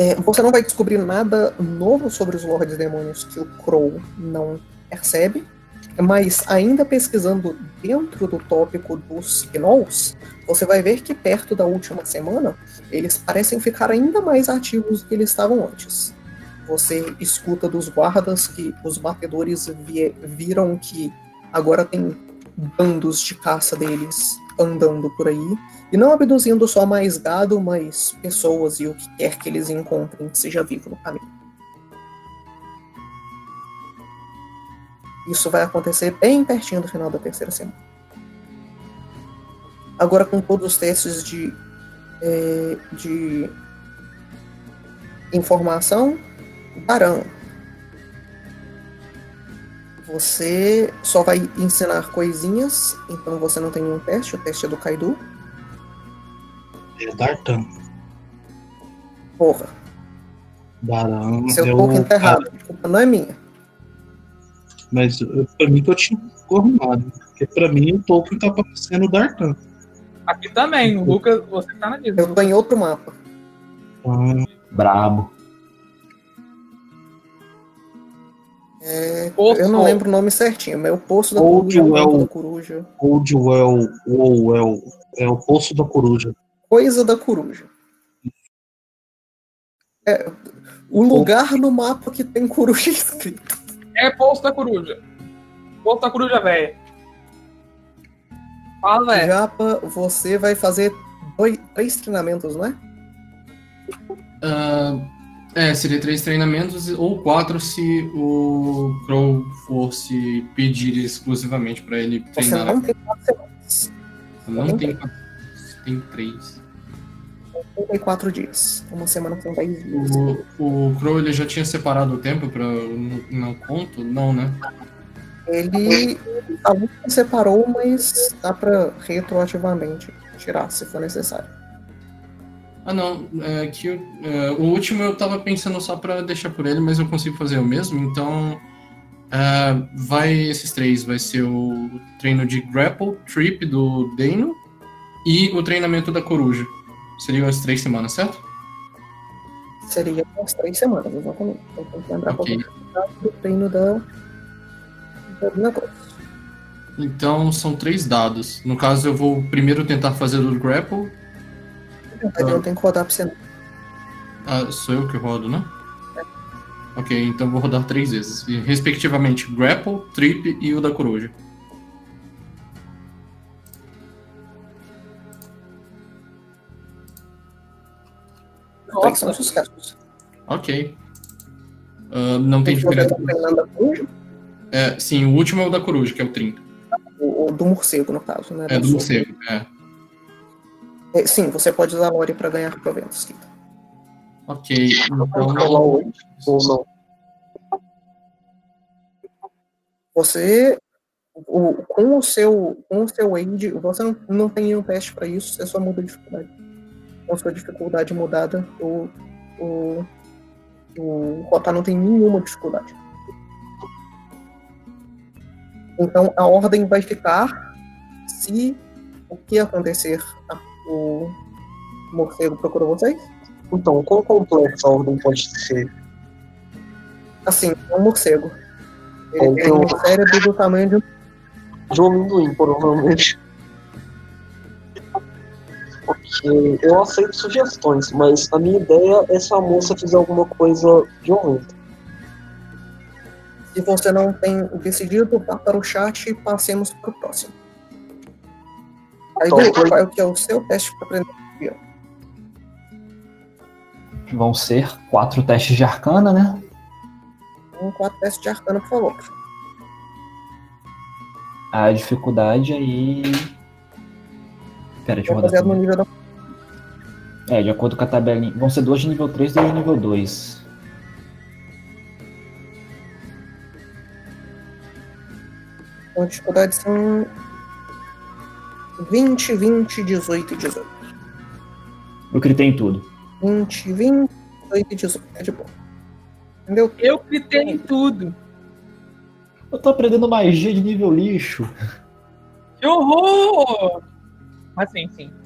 É, você não vai descobrir nada novo sobre os Lordes Demônios que o Crow não percebe, mas ainda pesquisando dentro do tópico dos Gnolls, você vai ver que perto da última semana eles parecem ficar ainda mais ativos do que eles estavam antes. Você escuta dos guardas que os batedores vi- viram que agora tem bandos de caça deles andando por aí, e não abduzindo só mais gado, mas pessoas e o que quer que eles encontrem que seja vivo no caminho. Isso vai acontecer bem pertinho do final da terceira semana. agora com todos os testes de, é, de informação, Baran. Você só vai ensinar coisinhas, então você não tem nenhum teste, o teste é do Kaido. É Dartan. Porra, Baran. seu pouco o enterrado, a culpa não é minha. Mas eu- pra mim que eu tinha arrumado. Porque pra mim o Tolkien tá parecendo o Dartan. Aqui também, o Lucas, você tá na Disney. Eu tô em outro mapa. Ah, Brabo. É, eu não lembro o nome certinho, mas é o Poço da Coruja, o é da Coruja. Oldwell, Owell, é o Poço da Coruja. Coisa da Coruja. É, o lugar no mapa que tem coruja escrito. É Poço da Coruja. Poço da Coruja, velho. Fala, velho. Japa, você vai fazer dois, três treinamentos, não é? Ah, é, seria três treinamentos ou quatro se o Crow fosse pedir exclusivamente pra ele Você treinar. não tem quatro semanas. Não tem quatro, tem três. 34 dias. Uma semana com 10 dias. O, o Crow ele já tinha separado o tempo para não, conto? Não, né? Ele. A luta separou, mas dá pra retroativamente tirar se for necessário. Ah, não. É que é, o último eu tava pensando só pra deixar por ele, mas eu consigo fazer o mesmo. Então, é, vai esses três. Vai ser o treino de grapple, trip do Dano e o treinamento da coruja. Seriam as três semanas, certo? Seria umas três semanas, exatamente. Então tem que lembrar Ok. qual é o treino da. Cruz. Então, são três dados. No caso, eu vou primeiro tentar fazer o grapple. Não tem que rodar pra você. Ah, sou eu que rodo, né? Ok, então eu vou rodar três vezes. E, Respectivamente, grapple, trip e o da coruja. Três são sucessos. Ok. Ah, não tem diferença. coruja? É, sim, o último é o da coruja, que é o 30. O, o do morcego, no caso, né? É do sua. morcego, é. É, Sim, você pode usar a Lore pra ganhar proventos. Kita. Ok, então. oito ou não. Você, o, com o seu, com o seu aid, você não, não tem nenhum teste pra isso, você só muda a dificuldade. Com a sua dificuldade mudada, o, o, o Rotar não tem nenhuma dificuldade. Então a ordem vai ficar se o que acontecer, o morcego procurou vocês. Então, quão complexa a ordem pode ser? Assim, é um morcego. Ele É, tem então- um cérebro do tamanho de um De um amendoim, provavelmente. Eu aceito sugestões, mas a minha ideia é se a moça fizer alguma coisa violenta. Se você não tem decidido, vá para o chat e passemos para o próximo. Aí, Então, Du, foi- qual é o que é o seu teste para aprender? Vão ser quatro testes de arcana, né? Um quatro testes de arcana, por favor. A dificuldade aí. Pera, deixa eu Vou rodar. fazer no nível da. É, de acordo com a tabelinha. Vão ser duas de nível 3 e duas de nível 2. Então, a dificuldade são 20, 20, 18 e 18. Eu gritei em tudo. 20, 20, 18 e 18. É de boa. Entendeu? Eu gritei em tudo. Eu tô aprendendo magia de nível lixo. Que horror! Mas sim, sim.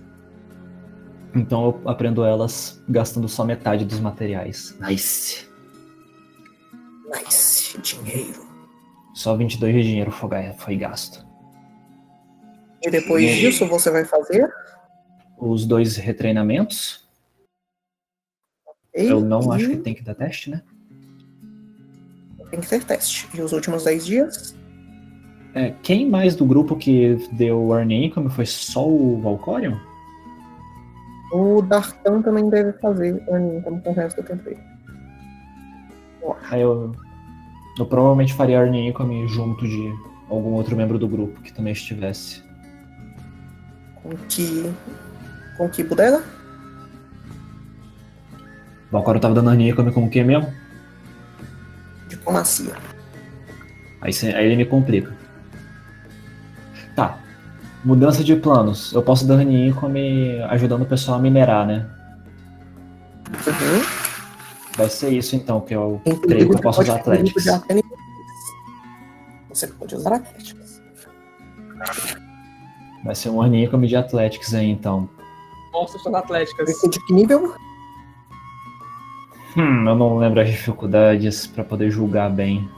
Então eu aprendo elas gastando só metade dos materiais. Nice. Nice, dinheiro. Só 22 de dinheiro foi, foi gasto. E depois disso, você vai fazer. Os dois retreinamentos. E, Eu não e acho que tem que dar teste, né? tem que ter teste. E os últimos 10 dias? É, quem mais do grupo que deu Earning Income foi só o Valcorion? O Dartan também deve fazer Earning Income com o resto do tempo. Aí eu, eu provavelmente faria Earning Income junto de algum outro membro do grupo que também estivesse. Com que. Com que bodega? Bom, agora eu tava dando Arnícome com o que mesmo? Diplomacia. Aí, aí ele me complica. Tá. Mudança de planos. Eu posso dar Arnícome ajudando o pessoal a minerar, né? Uhum. Vai ser isso então, que eu Inclusive, creio que eu posso usar seis. Você pode usar Athletics. Vai ser um Arnícome de Athletics aí então. Monstros atléticas. Vai ser de que nível? Hum, eu não lembro as dificuldades pra poder julgar bem.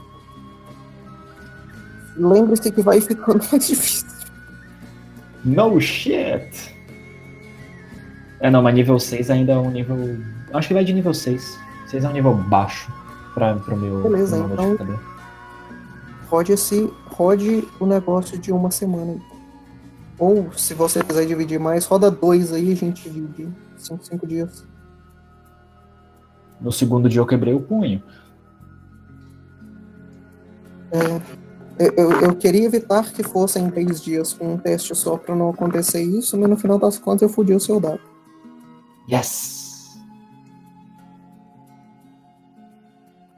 Lembre-se que vai ficando mais difícil. No shit! É, não, mas nível 6 ainda é um nível. Acho que vai de nível 6. 6 é um nível baixo pra, pro meu, Beleza, meu então-. Rode esse. Rode o negócio de uma semana. Ou, se você quiser dividir mais, roda dois aí a gente divide. Cinco, cinco dias. No segundo dia eu quebrei o punho. Eu, eu, eu queria evitar que fossem três dias com um teste só pra não acontecer isso, mas no final das contas eu fudi o seu dado. Yes!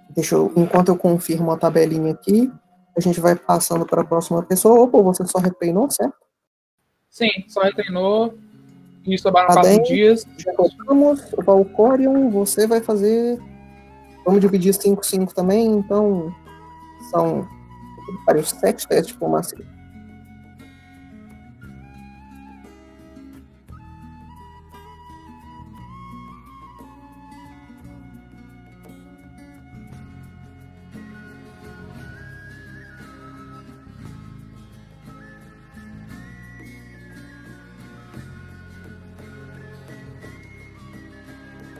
Deixa eu, enquanto eu confirmo a tabelinha aqui, a gente vai passando para a próxima pessoa. Opa, você só retreinou, certo? Sim, só retreinou. E sobraram Tá quatro dias. Já colocamos. O Valcorion, você vai fazer. Vamos dividir 5, 5 também, então. São. Para os sete testes de diplomacia.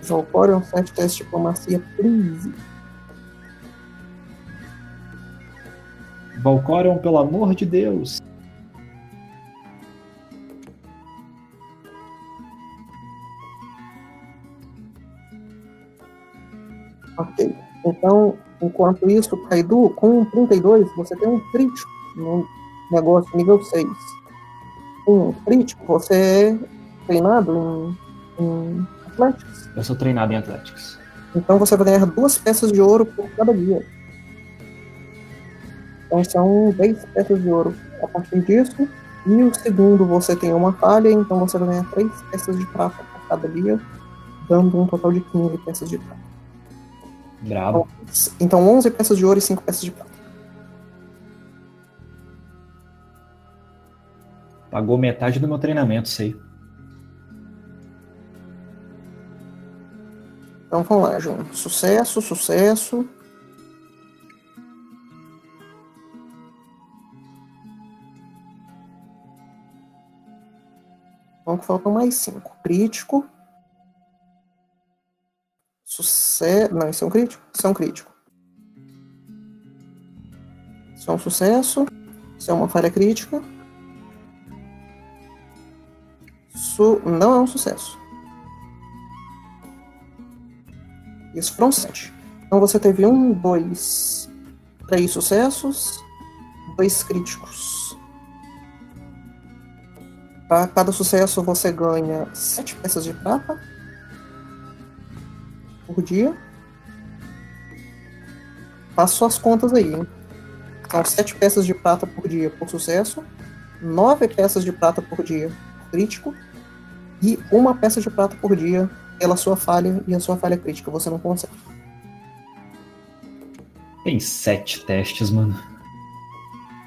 Valcorion, sete testes de diplomacia, please. Valcorion, pelo amor de Deus! Ok. Então, enquanto isso, Kaidu, com 32, você tem um crítico no negócio nível 6. Um crítico, você é treinado em, em Athletics. Eu sou treinado em Athletics. Então você vai ganhar duas peças de ouro por cada dia. Então são 10 peças de ouro a partir disso. E o segundo você tem uma falha, então você vai ganhar 3 peças de prata por cada dia, dando um total de 15 peças de prata. Brabo. Então 11 peças de ouro e 5 peças de prata. Pagou metade do meu treinamento, sei. Então vamos lá, João. Sucesso, sucesso. Então faltam mais cinco. Crítico. Sucesso. Não, isso é um crítico? Isso é um crítico. Isso é um sucesso. Isso é uma falha crítica. Isso não é um sucesso. Isso foram sete. Então você teve um, dois, três sucessos, dois críticos. Para cada sucesso você ganha sete peças de prata por dia. Faça suas contas aí, hein? São sete peças de prata por dia por sucesso, nove peças de prata por dia por crítico e uma peça de prata por dia pela sua falha e a sua falha crítica. Você não consegue. Tem sete testes, mano.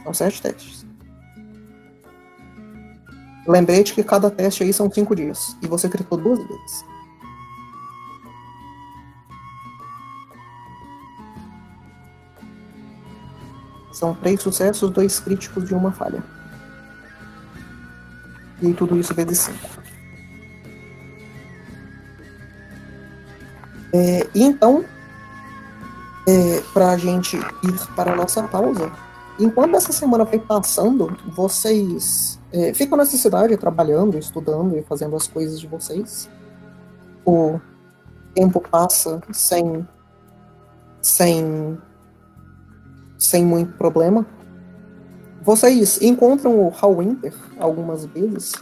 São sete testes. Lembrete que cada teste aí são cinco dias. E você gritou duas vezes. São três sucessos, dois críticos e uma falha. E tudo isso vezes cinco. É, e então, é, para a gente ir para a nossa pausa, enquanto essa semana vai passando, vocês é, ficam nessa cidade trabalhando, estudando e fazendo as coisas de vocês. O tempo passa sem, sem, sem muito problema. Vocês encontram o Hallwinter algumas vezes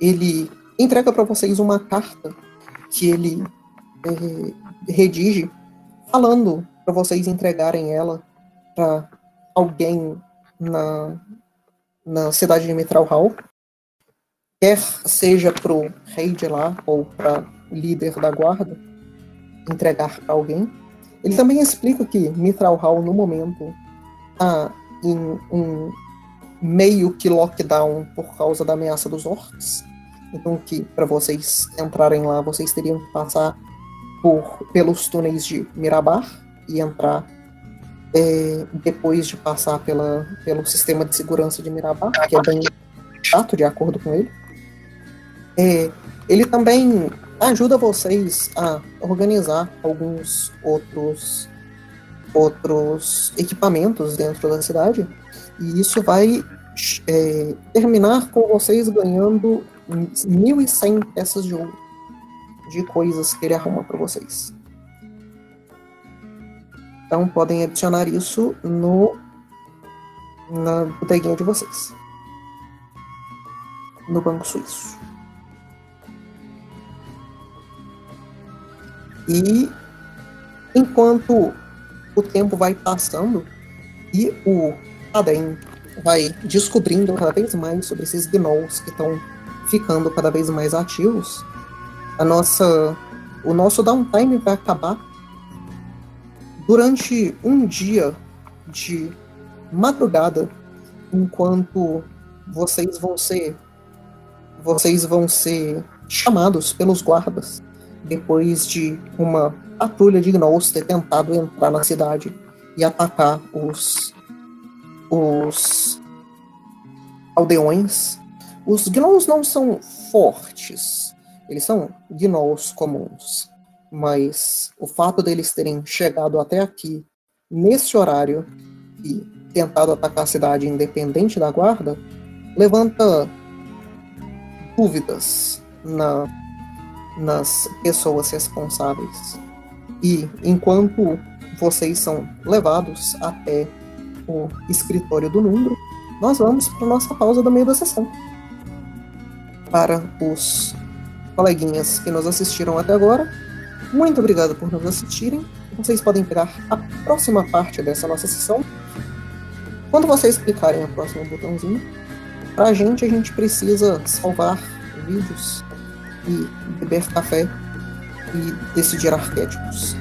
ele entrega para vocês uma carta que ele é, redige falando para vocês entregarem ela para alguém na, na cidade de Mitral Hall, quer seja pro rei de lá ou para líder da guarda, entregar para alguém. Ele também explica que Mitral Hall, no momento, está em um meio que lockdown por causa da ameaça dos orcs. Então que para vocês entrarem lá, vocês teriam que passar por pelos túneis de Mirabar e entrar é, depois de passar pela, pelo sistema de segurança de Mirabar, que é bem chato de acordo com ele. É, ele também ajuda vocês a organizar alguns outros outros equipamentos dentro da cidade e isso vai é, terminar com vocês ganhando 1.100 peças de ouro de coisas que ele arruma para vocês. Então podem adicionar isso no na bodeguinha de vocês. No Banco Suíço. E enquanto o tempo vai passando e o Adem vai descobrindo cada vez mais sobre esses gnolls que estão ficando cada vez mais ativos, a nossa, o nosso downtime vai acabar durante um dia de madrugada, enquanto vocês vão ser vocês vão ser chamados pelos guardas depois de uma patrulha de gnolls ter tentado entrar na cidade e atacar os os aldeões. Os gnolls não são fortes, eles são gnolls comuns, mas o fato deles terem chegado até aqui nesse horário e tentado atacar a cidade independente da guarda levanta dúvidas na, nas pessoas responsáveis. E enquanto vocês são levados até o escritório do Numbro, nós vamos para nossa pausa do meio da sessão. Para os coleguinhas que nos assistiram até agora, muito obrigado por nos assistirem. Vocês podem pegar a próxima parte dessa nossa sessão. Quando vocês clicarem no próximo botãozinho, para a gente, a gente precisa salvar vídeos e beber café e decidir arquétipos.